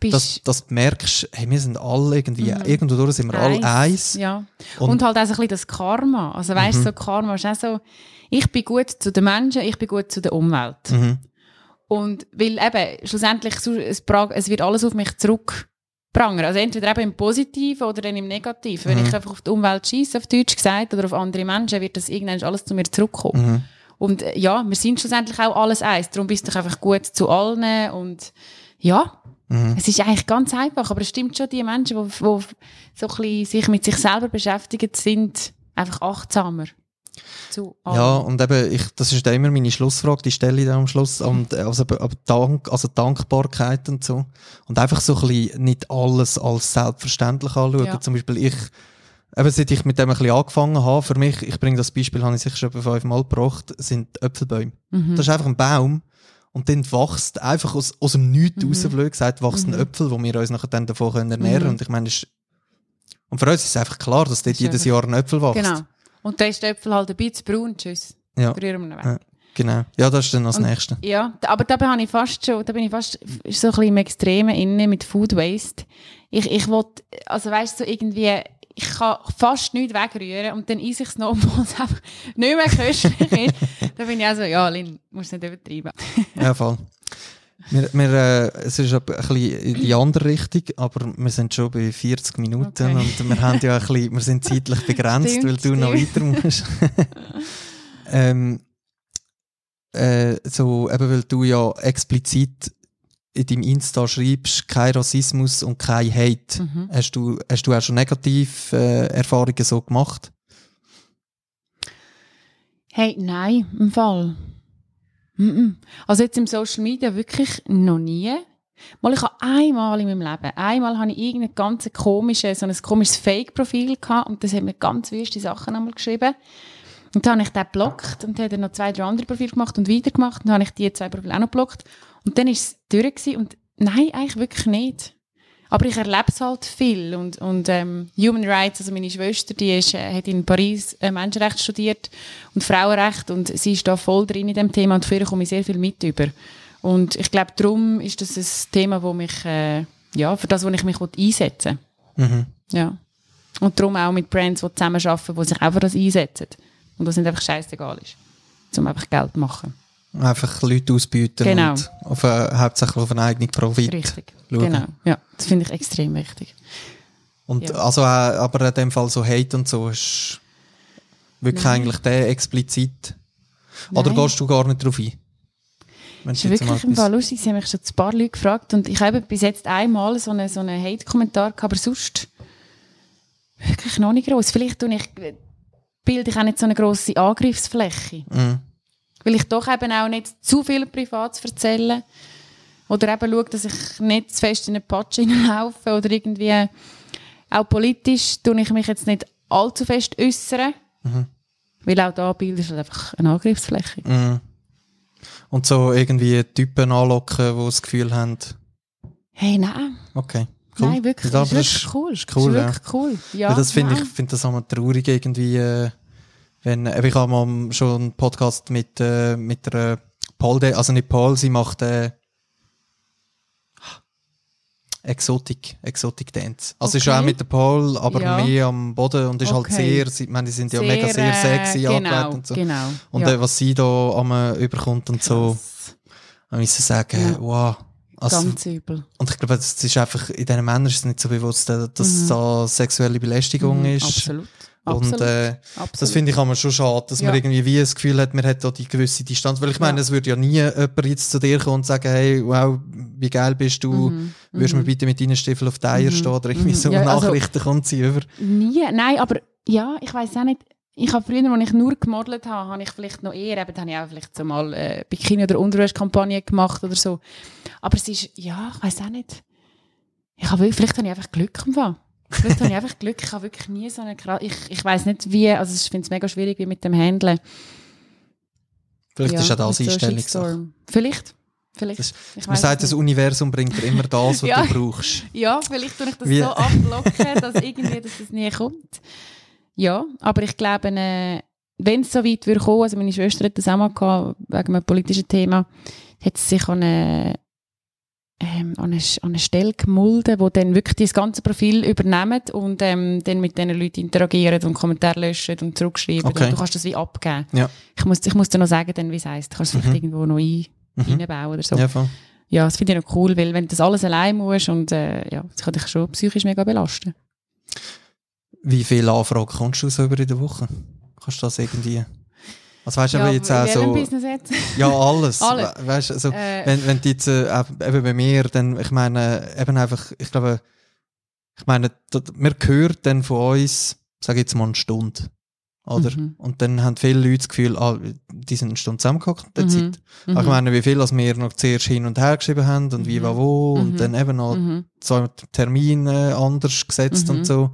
Bist dass, dass du merkst, hey, wir sind alle irgendwie, Mhm. irgendwo durch sind wir alle eins. Ja. Und- Und, halt auch so ein bisschen das Karma. Also weißt du, Mhm. so Karma ist auch so, ich bin gut zu den Menschen, ich bin gut zu der Umwelt. Mhm. Und weil eben, schlussendlich, es, wird alles auf mich zurückprangern. Also entweder eben im Positiven oder dann im Negativen. Wenn Mhm. ich einfach auf die Umwelt schieße, auf Deutsch gesagt, oder auf andere Menschen, wird das irgendwann alles zu mir zurückkommen. Mhm. Und äh, ja, wir sind schlussendlich auch alles eins. Darum bist du einfach gut zu allen. Und ja, Mhm. es ist eigentlich ganz einfach. Aber es stimmt schon, die Menschen, die, die so ein bisschen sich mit sich selber beschäftigen, sind einfach achtsamer. Zu allen. Ja, und eben, ich, das ist immer meine Schlussfrage, die stelle ich dann am Schluss. Und, also, Dank, also Dankbarkeit und so. Und einfach so ein bisschen nicht alles als selbstverständlich anschauen. Ja. Zum Beispiel ich, eben seit ich mit dem ein bisschen angefangen habe, für mich, ich bringe das Beispiel, habe ich sicher schon fünfmal gebracht, sind Äpfelbäume. Mhm. Das ist einfach ein Baum. Und dann wächst einfach aus, aus dem Nichts Mhm. raus, blöd gesagt, wächst Mhm. ein Äpfel, wo wir uns nachher dann davon können ernähren können. Mhm. Und ich meine, ist, und für uns ist es einfach klar, dass dort jedes Jahr ein Äpfel wächst. Genau. Und dann ist der Äpfel halt ein bisschen braun. Tschüss. Ja. Rühren wir weg. Ja. Genau. Ja, das ist dann das Und- Nächste. Ja, da- aber da bin ich fast schon, da bin ich fast so ein bisschen im Extremen inne mit Food Waste. Ich, ich will, also weißt du, so irgendwie, ich kann fast nichts wegrühren und dann esse ich es noch, [laughs] obwohl es einfach nicht mehr köstlich ist. [laughs] da bin ich auch so, ja, Lin, musst nicht übertreiben. Ja, voll. Wir, wir, äh, es ist ein bisschen in die andere Richtung, aber wir sind schon bei 40 Minuten Okay. und wir haben ja ein bisschen, wir sind zeitlich begrenzt, Stimmt, weil du noch weiter musst. [laughs] ähm, äh, so, eben weil du ja explizit in deinem Insta schreibst, kein Rassismus und kein Hate. Mhm. Hast, du, hast du auch schon negative äh, Erfahrungen so gemacht? Hey, nein, im Fall. Also jetzt im Social Media wirklich noch nie. Mal, ich habe einmal in meinem Leben, einmal habe ich irgendein ganz komisches, so ein komisches Fake-Profil gehabt und das hat mir ganz wüste Sachen einmal geschrieben. Und dann habe ich den geblockt und habe dann noch zwei, drei andere Profile gemacht und weitergemacht und dann habe ich die zwei Profile auch noch geblockt. Und dann ist es durch gewesen und nein, eigentlich wirklich nicht. Aber ich erlebe es halt viel und, und ähm, Human Rights, also meine Schwester, die ist, äh, hat in Paris äh, Menschenrecht studiert und Frauenrecht und sie ist da voll drin in dem Thema und für komme ich sehr viel mit über. Und ich glaube, darum ist das ein Thema, wo mich, äh, ja, für das, wo ich mich will einsetzen Mhm. Ja. Und darum auch mit Brands, die zusammenarbeiten, die sich auch für das einsetzen. Und das nicht einfach scheißegal ist. Um einfach Geld zu machen. Einfach Leute ausbieten Genau. und auf, äh, hauptsächlich auf einen eigenen Profit. Richtig. schauen. Genau. Ja, das finde ich extrem wichtig. Und Ja. also, äh, aber in dem Fall so Hate und so ist wirklich Nein. eigentlich der explizit. Oder Nein. gehst du gar nicht drauf ein? Wenn Das ist wirklich im Fall lustig. Sie haben mich schon ein paar Leute gefragt und ich habe bis jetzt einmal so einen, so einen Hate-Kommentar gehabt, aber sonst wirklich noch nicht gross. Vielleicht tue ich, bilde ich auch nicht so eine grosse Angriffsfläche. Mhm. Weil ich doch eben auch nicht zu viel privat zu erzählen oder eben schaue, dass ich nicht zu fest in eine Patsche [laughs] hineinlaufe oder irgendwie auch politisch tue ich mich jetzt nicht allzu fest äußern. Mhm. Weil auch da bildest du halt einfach eine Angriffsfläche. Mhm. Und so irgendwie Typen anlocken, die das Gefühl haben, Hey, nein. okay, cool. Nein, wirklich. Das ist wirklich cool. ist cool, ist wirklich cool. Ja, Weil das finde ich, finde das einmal traurig irgendwie, äh, wenn, äh, ich habe mal schon einen Podcast mit, äh, mit der Paul, De, also nicht Paul, sie macht, äh, Exotic, Exotic Dance. Also ist Okay. auch mit der Paul, aber Ja. mehr am Boden und ist halt Okay. sehr, sie, ich meine, die sind ja mega sehr äh, sexy genau, angelegt und so. Genau. Und ja. äh, was sie da am äh, überkommt und so, man müssen sagen, Ja. wow. Also, Ganz übel. und ich glaube, das ist einfach, in diesen Männern ist es nicht so bewusst, dass es da sexuelle Belästigung Mhm, ist. Absolut. Und Absolut. äh, Absolut. das finde ich aber schon schade, dass man Ja. irgendwie wie das Gefühl hat, man hat da die gewisse Distanz. Weil ich meine, Ja. es würde ja nie jemand jetzt zu dir kommen und sagen, hey, wow, wie geil bist du, Mhm. würdest du mir bitte mit deinen Stiefeln auf die Eier Mhm. stehen oder irgendwie Mhm. so Ja, also- Nachrichten kommt sie über. Nie, nein, aber ja, ich weiß auch nicht. Ich habe früher, als ich nur gemodelt habe, habe ich vielleicht noch eher, eben, dann habe ich auch vielleicht so mal äh, Bikini- oder Unterwäschkampagne gemacht oder so. Aber es ist, ja, ich weiß auch nicht. Ich habe, vielleicht habe ich einfach Glück im Fall. Vielleicht habe ich einfach Glück. Ich habe wirklich nie so eine Kra Ich, ich weiß nicht wie, also ich finde es mega schwierig wie mit dem Handeln. Vielleicht ja, ist auch das mit so. Vielleicht. Vielleicht. Das- ich Man sagt, das. Universum bringt dir immer das, [laughs] was Ja. du brauchst. Ja, vielleicht tue ich das Wie- so abblocken, dass irgendwie dass das nie kommt. Ja, aber ich glaube, äh, wenn es so weit würde kommen, also meine Schwester hat das auch mal gehabt, wegen einem politischen Thema, hat sie sich an eine, ähm, an eine, an eine Stelle gemulden, wo dann wirklich das ganze Profil übernehmen und ähm, dann mit diesen Leuten interagieren und Kommentare löschen und zurückschreiben. Okay. Und du kannst das wie abgeben. Ja. Ich, muss, ich muss dir noch sagen, dann, wie es heisst. Du kannst es vielleicht Mhm. irgendwo noch ein, Mhm. reinbauen oder so. Ja, voll. Ja, das finde ich noch cool, weil wenn du das alles allein musst und äh, ja, das kann dich schon psychisch mega belasten. Wie viele Anfragen kommst du so über in der Woche? Kannst du das irgendwie... Was weißt du, aber jetzt auch so... Business jetzt? Ja, alles. [laughs] Alles. We- Weißt also, Äh, wenn, wenn die jetzt, äh, eben bei mir, dann, ich meine, eben einfach, ich glaube, ich meine, da- man hört dann von uns, sage ich jetzt mal eine Stunde. Oder? Mhm. Und dann haben viele Leute das Gefühl, ah, die sind eine Stunde zusammengehockt in der Mhm. Zeit. Aber Ich meine, wie viel als wir noch zuerst hin und her geschrieben haben und wie, Mhm. war wo und Mhm. dann eben noch mhm. zwei Termine anders gesetzt Mhm. und so.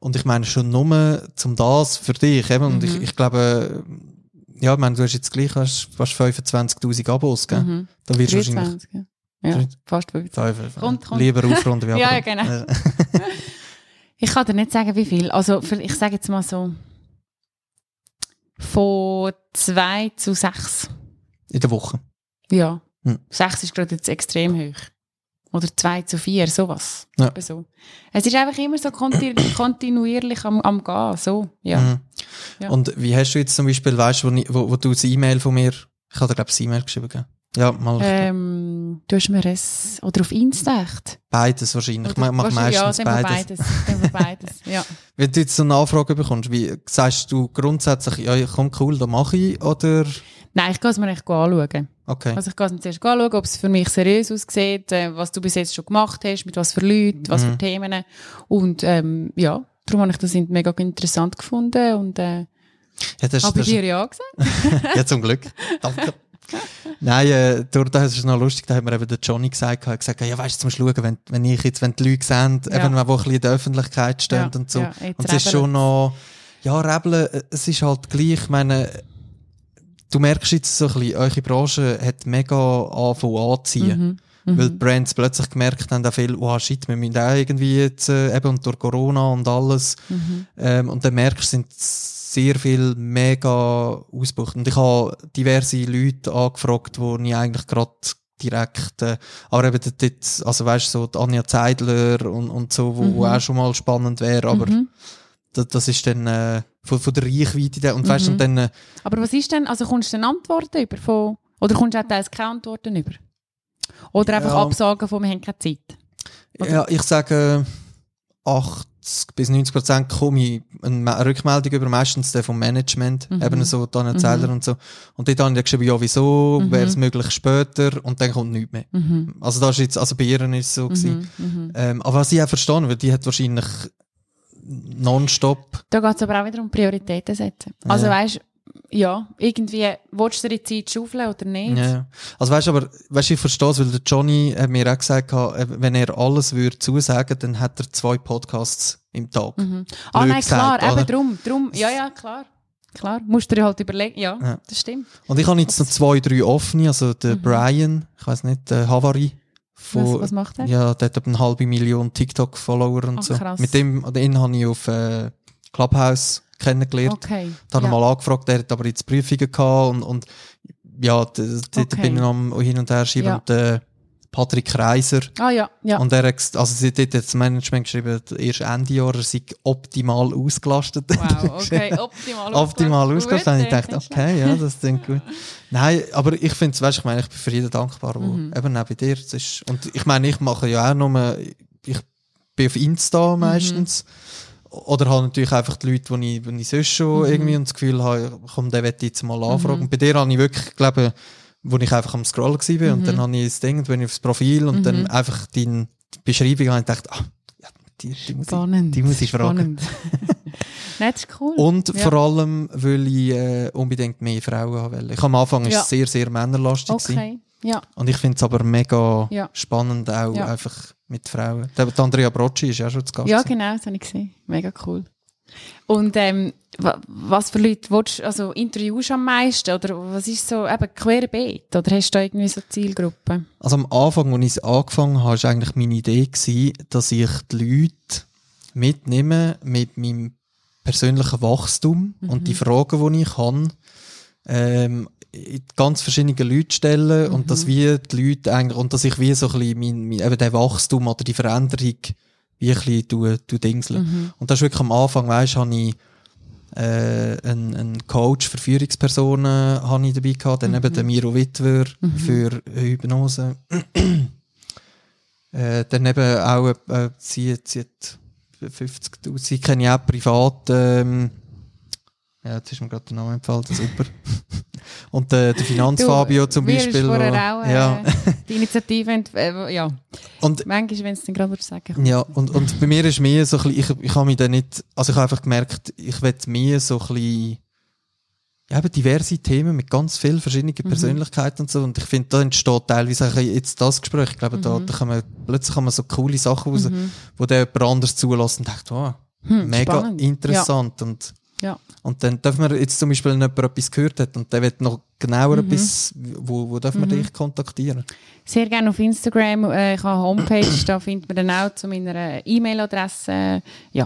Mhm. Und ich meine schon nur zum das für dich. Eben. Und ich, Mhm. ich glaube, ja, ich meine, du hast jetzt gleich hast fast 25.000 Abos, gell? Mhm. Da wirst du wahrscheinlich 23, ja. ja, fast 50. Fünf- Kommt, kommt. lieber aufrunden wie [laughs] Ja, genau. [laughs] Ich kann dir nicht sagen, wie viel. Also, ich sage jetzt mal so, von zwei zu sechs. In der Woche. Ja. Hm. Sechs ist gerade jetzt extrem hoch. Oder zwei zu vier, sowas. Ja. So. Es ist einfach immer so konti [coughs] kontinuierlich am, am Gehen, so. Ja. Mhm. Ja. Und wie hast du jetzt zum Beispiel, weißt du, wo, wo, wo du das E-Mail von mir, ich habe dir glaube ich das E-Mail geschrieben, gell? Ja, mal Ähm, du hast mir es, oder auf Insta echt? beides wahrscheinlich. Ich Oder mache wahrscheinlich- meistens ja, beides. beides. Beides, [laughs] ja. Wenn du jetzt so eine Anfrage bekommst, wie sagst du grundsätzlich, ja, komm cool, da mache ich, oder? Nein, ich gehe es mir echt anschauen. Okay. Also ich gehe es zuerst anschauen, ob es für mich seriös aussieht, äh, was du bis jetzt schon gemacht hast, mit was für Leuten, was Mhm. für Themen. Und ähm, ja, darum habe ich das mega interessant gefunden und äh, Ja, das, habe das, dir ja gesagt. [laughs] ja, zum Glück. Danke. Nein, äh, durch das ist es noch lustig, da hat mir eben der Johnny gesagt, hat gesagt, ja, weißt du, zum Schauen, wenn, wenn ich jetzt, wenn die Leute sehen, Ja. eben, die ein bisschen in der Öffentlichkeit stehen Ja, und so. ja, und es ist schon noch, ja, Rebeln, äh, es ist halt gleich, ich meine, du merkst jetzt so ein bisschen, eure Branche hat mega angefangen anziehen. Mhm. Weil die Brands plötzlich gemerkt haben, auch viel, wow, shit, wir müssen auch irgendwie jetzt, äh, eben und durch Corona und alles. Mhm. Ähm, und dann merkst du, sind sehr viel mega ausgebucht. Und ich habe diverse Leute angefragt, wo ich eigentlich gerade direkt, äh, aber eben dort, also weißt du, so die Anja Zeidler und, und so, wo, wo Mhm. auch schon mal spannend wäre, aber Mhm. Das, das ist dann äh, von, von der Reichweite der, und weißt Mhm. und dann, äh, Aber was ist denn, also kommst du dann Antworten über von, oder kommst du auch teils keine Antworten über? Oder einfach Ja. Absagen von, wir haben keine Zeit? Oder? Ja, ich sage 80 bis 90 Prozent komme ich eine Me- Rückmeldung über, meistens der vom Management, Mhm. eben so Daniel Mhm. Zähler und so. Und dort habe ich dann geschrieben, ja, wieso, Mhm. wäre es möglich später und dann kommt nichts mehr. Mhm. Also das ist jetzt, also bei ihr ist es so gewesen. Mhm. Mhm. Ähm, aber was ich auch verstanden, weil die hat wahrscheinlich nonstop, Da geht es aber auch wieder um Prioritäten setzen. Also Ja. weißt ja, irgendwie, willst du dir die Zeit schaufeln oder nicht? ja. Also weißt du, aber, weißt ich verstehe es, weil der Johnny hat mir auch gesagt, wenn er alles würde zusagen, dann hat er zwei Podcasts im Tag. Mhm. Ah nein, klar, gesagt, oder? eben drum, drum, ja, ja, klar. Klar, musst du dir halt überlegen, ja, Ja. das stimmt. Und ich habe jetzt noch zwei, drei offene, also der Brian, ich weiß nicht, der Havari, von. Was, was macht er? ja, der hat eine halbe Million TikTok-Follower und Ah, so. krass. Mit dem, den habe ich auf äh, Clubhouse kennengelernt. Okay. Da habe ja. ich mal angefragt, der hat aber jetzt Prüfungen gehabt und, und ja, da Okay. bin ich am hin und her schreiben Ja. und der Patrick Kreiser. Ah ja, ja. Und er hat, also sie hat das Management geschrieben, erst Ende Jahr, er sei optimal ausgelastet. Wow, [laughs] okay, optimal optimal ausgelastet. ausgelastet. Und ich Gut, dachte, okay, ja, das klingt gut. Nein, aber ich finde es, weißt ich meine, ich bin für jeden dankbar, wo, Mhm. eben auch bei dir. Das ist, und ich meine, ich mache ja auch nur, ich bin auf Insta Mhm. meistens. Oder habe natürlich einfach die Leute, die ich, die ich sonst schon Mhm. irgendwie das Gefühl habe, komm, möchte ich jetzt mal anfragen. Mhm. Und bei dir habe ich wirklich, glaube wo ich einfach am Scrollen war Mhm. und dann habe ich das Ding, bin ich aufs Profil und Mhm. dann einfach deine Beschreibung habe ich gedacht, ah, ja, die, die, muss ich, die muss ich fragen. [laughs] Nein, das ist cool. Und Ja. vor allem will ich äh, unbedingt mehr Frauen haben. wollen. Ich am Anfang ist Ja. es sehr, sehr männerlastig. gewesen. okay, ja. Und ich finde es aber mega Ja. spannend, auch Ja. einfach mit Frauen. Die Andrea Brocci ist ja schon zu Gast. Ja, genau, das habe ich gesehen. Mega cool. Und ähm, wa- was für Leute willst, du- also interviewst du am meisten? Oder was ist so, eben querbeet? Oder hast du da irgendwie so Zielgruppen? Also am Anfang, als ich angefangen habe, war eigentlich meine Idee, gewesen, dass ich die Leute mitnehme mit meinem persönlichen Wachstum und die Fragen, die ich habe, ähm, in ganz verschiedene Leute stellen und dass wir die Leute eigentlich, und dass ich wie so ein bisschen mein, mein, eben den Wachstum oder die Veränderung wie ein bisschen du, du dingsle. Und das ist wirklich am Anfang, weißt, habe ich äh, einen, einen Coach für Führungspersonen habe ich dabei gehabt, dann eben den Miro Wittwer für Hypnose. [clears throat] äh, dann eben auch, äh, sie, sie hat 50'000, sie kenne ich auch privat, ähm, ja, jetzt ist mir gerade der Name entfallen, super. [laughs] Und äh, der Finanzfabio zum mir Beispiel. Wo- auch, äh, ja. Die Initiative, äh, ja. Und Manchmal, wenn es dann gerade sagen Ja, und, und bei mir ist mehr so ein bisschen, ich, ich habe mich dann nicht, also ich habe einfach gemerkt, ich will mehr so ein bisschen, ja, eben diverse Themen mit ganz vielen verschiedenen Persönlichkeiten und so. Und ich finde, da entsteht teilweise auch jetzt das Gespräch. Ich glaube, da, da kann man, plötzlich kann man so coole Sachen raus, wo der jemand anderes zulässt und denkt, wow, Hm, mega spannend. interessant. Und, Ja. und dann darf man jetzt zum Beispiel, wenn jemand etwas gehört hat und der will noch genauer etwas, wo, wo darf man dich kontaktieren? Sehr gerne auf Instagram. Äh, ich habe eine Homepage, da findet man dann auch zu meiner E-Mail-Adresse. Ja.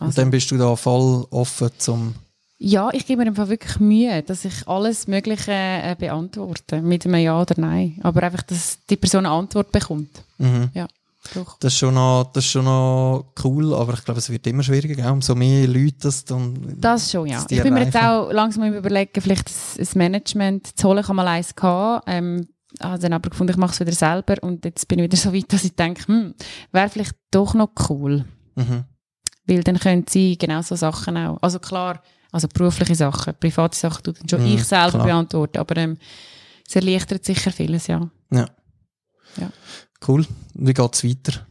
Und Also, dann bist du da voll offen zum, ja, ich gebe mir einfach wirklich Mühe, dass ich alles Mögliche äh, beantworte. Mit einem Ja oder Nein. Aber einfach, dass die Person eine Antwort bekommt. mhm. Ja, doch. Das ist schon noch, das ist schon noch cool, aber ich glaube, es wird immer schwieriger, gell? umso mehr Leute das dann... Das schon, ja. Ich bin mir jetzt auch langsam am überlegen, vielleicht ein Management zu holen. Habe mal eins gehabt. Ähm, habe dann aber gefunden, ich mache es wieder selber und jetzt bin ich wieder so weit, dass ich denke, hm, wäre vielleicht doch noch cool. Mhm. Weil dann können sie genau so Sachen auch, also klar, also berufliche Sachen, private Sachen tut dann schon Mhm, ich selber klar. beantworten, aber ähm, es erleichtert sicher vieles, ja. Cool. Wie geht's weiter?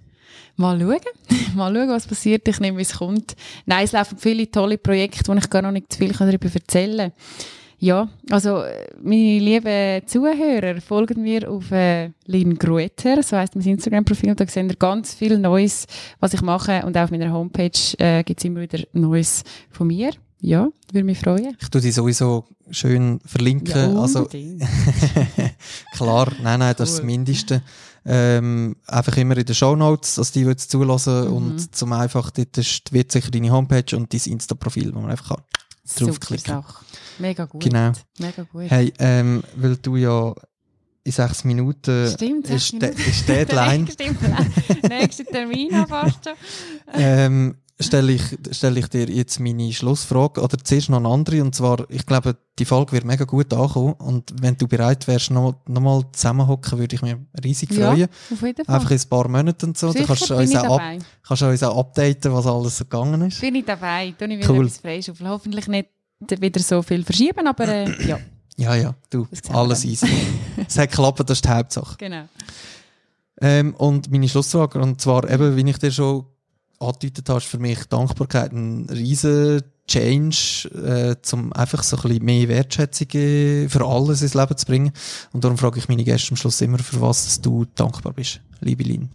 Mal schauen, [laughs] mal schauen, was passiert. Ich nehme, wie es kommt. Nein, es laufen viele tolle Projekte, wo ich gar noch nicht zu viel darüber erzählen kann. Ja, also äh, meine lieben Zuhörer, folgen mir auf äh, Lin Grueter, so heisst mein Instagram-Profil, da seht ihr ganz viel Neues, was ich mache und auch auf meiner Homepage äh, gibt es immer wieder Neues von mir. Ja, würde mich freuen. Ich tue die sowieso schön verlinken. also, unbedingt. [laughs] klar, nein, nein, das ist das Cool. Mindeste. Ähm, einfach immer in den Shownotes, dass die jetzt zulassen Mhm. und zum einfach, dort ist, wird sicher deine Homepage und dein Insta-Profil, wo man einfach kann. Draufklicken. Sache. Mega gut. Genau. Mega gut. Hey, ähm, weil du ja in sechs Minuten Stimmt, ist, sechs de Minuten. ist Deadline, [laughs] Stimmt, nächster Termin fast schon. ähm, stelle ich, stell ich dir jetzt meine Schlussfrage oder zuerst noch eine andere und zwar, ich glaube, die Folge wird mega gut ankommen und wenn du bereit wärst, noch, noch mal zusammenhocken, würde ich mich riesig Ja, freuen. auf jeden Fall. Einfach in ein paar Monaten und so. Sicher du kannst uns, auch ab, kannst uns auch updaten, was alles so gegangen ist. Bin ich dabei. Tue ich wieder Cool. etwas freischaufeln. Hoffentlich nicht wieder so viel verschieben, aber äh, [clears throat] ja, Ja, ja, du, alles easy. es hat geklappt, das ist die Hauptsache. genau. Ähm, und meine Schlussfrage, und zwar eben, wie ich dir schon angedeutet habe, ist für mich Dankbarkeit ein riesen Change, äh, um einfach so ein bisschen mehr Wertschätzung äh, für alles ins Leben zu bringen. Und darum frage ich meine Gäste am Schluss immer, für was du dankbar bist, liebe Lin.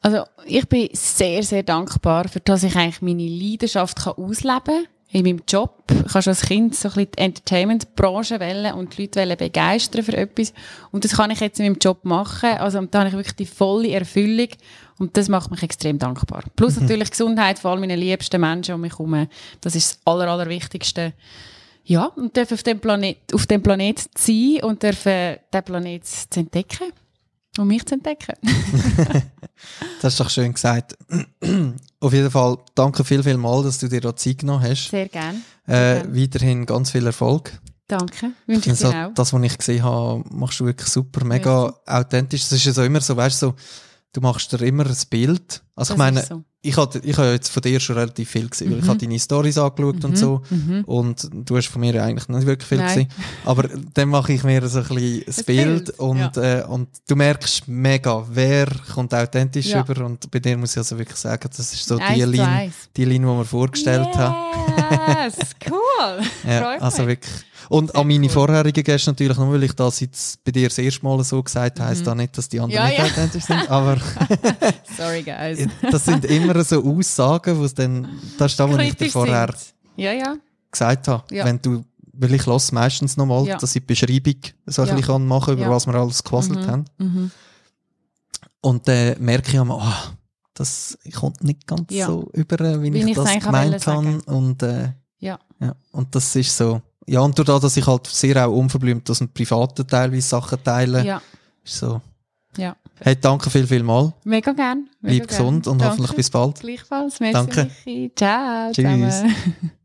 Also ich bin sehr, sehr dankbar, für dass ich eigentlich meine Leidenschaft kann ausleben kann. In meinem Job. Ich habe schon als Kind so ein bisschen die Entertainment-Branche wählen und die Leute wollen begeistern für etwas. Und das kann ich jetzt in meinem Job machen. Also da habe ich wirklich die volle Erfüllung. Und das macht mich extrem dankbar. Plus [laughs] natürlich Gesundheit, vor allem meine liebsten Menschen um mich herum. Das ist das Aller, Allerwichtigste. Ja, und darf auf dem Planet, auf dem Planet sein und dürfen den Planet zu entdecken. Und mich zu entdecken. [laughs] [laughs] Das ist doch schön gesagt. [clears throat] Auf jeden Fall danke viel, viel mal, dass du dir da Zeit genommen hast. Sehr gern. Äh, gern. weiterhin ganz viel Erfolg. Danke. Wünsche Ich ich dir auch. das, was ich gesehen habe, machst du wirklich super, mega authentisch. Es ist ja so immer so, weißt du, so, du machst dir immer ein Bild. Also Das ich meine, so. ich habe ich habe jetzt von dir schon relativ viel gesehen, weil ich Mhm. habe deine Stories angeschaut und so. Mhm. Und du hast von mir eigentlich nicht wirklich viel Nein. gesehen. Aber dann mache ich mir so ein bisschen das Ein Bild, Bild, und, äh, und du merkst mega, wer kommt authentisch Ja. rüber. Und bei dir muss ich also wirklich sagen, das ist so Eins die eins. die Linie, die wir vorgestellt haben. Yes, cool. [laughs] Ja, also wirklich. Und Sehr an meine cool. vorherigen Gäste natürlich, nur weil ich das jetzt bei dir das erste Mal so gesagt habe, heisst da nicht, dass die anderen Mhm. Ja, nicht ja. authentisch sind. Aber [laughs] Sorry, guys. das sind immer so Aussagen, wo es dann, das ist das, was ich dir vorher. Ja, ja. gesagt habe. Ja. Wenn du, weil ich lasse meistens nochmal, Ja. dass ich die Beschreibung so ein bisschen kann machen über Ja. was wir alles gequasselt haben. Mhm. Und dann merke ich immer, oh, das kommt nicht ganz so über, äh, wie, Wie ich ich's das gemeint habe. Und, äh, Ja. ja. Und das ist so. Ja, und dadurch, dass ich halt sehr auch unverblümt aus dem Privaten teilweise Sachen teile, Ja, ist so. ja. Hey, danke viel, viel mal. Mega gern. Mega Bleib gesund gern. und Danke. hoffentlich bis bald. Gleichfalls. Merci, Danke. Michi. Ciao Tschüss. [laughs]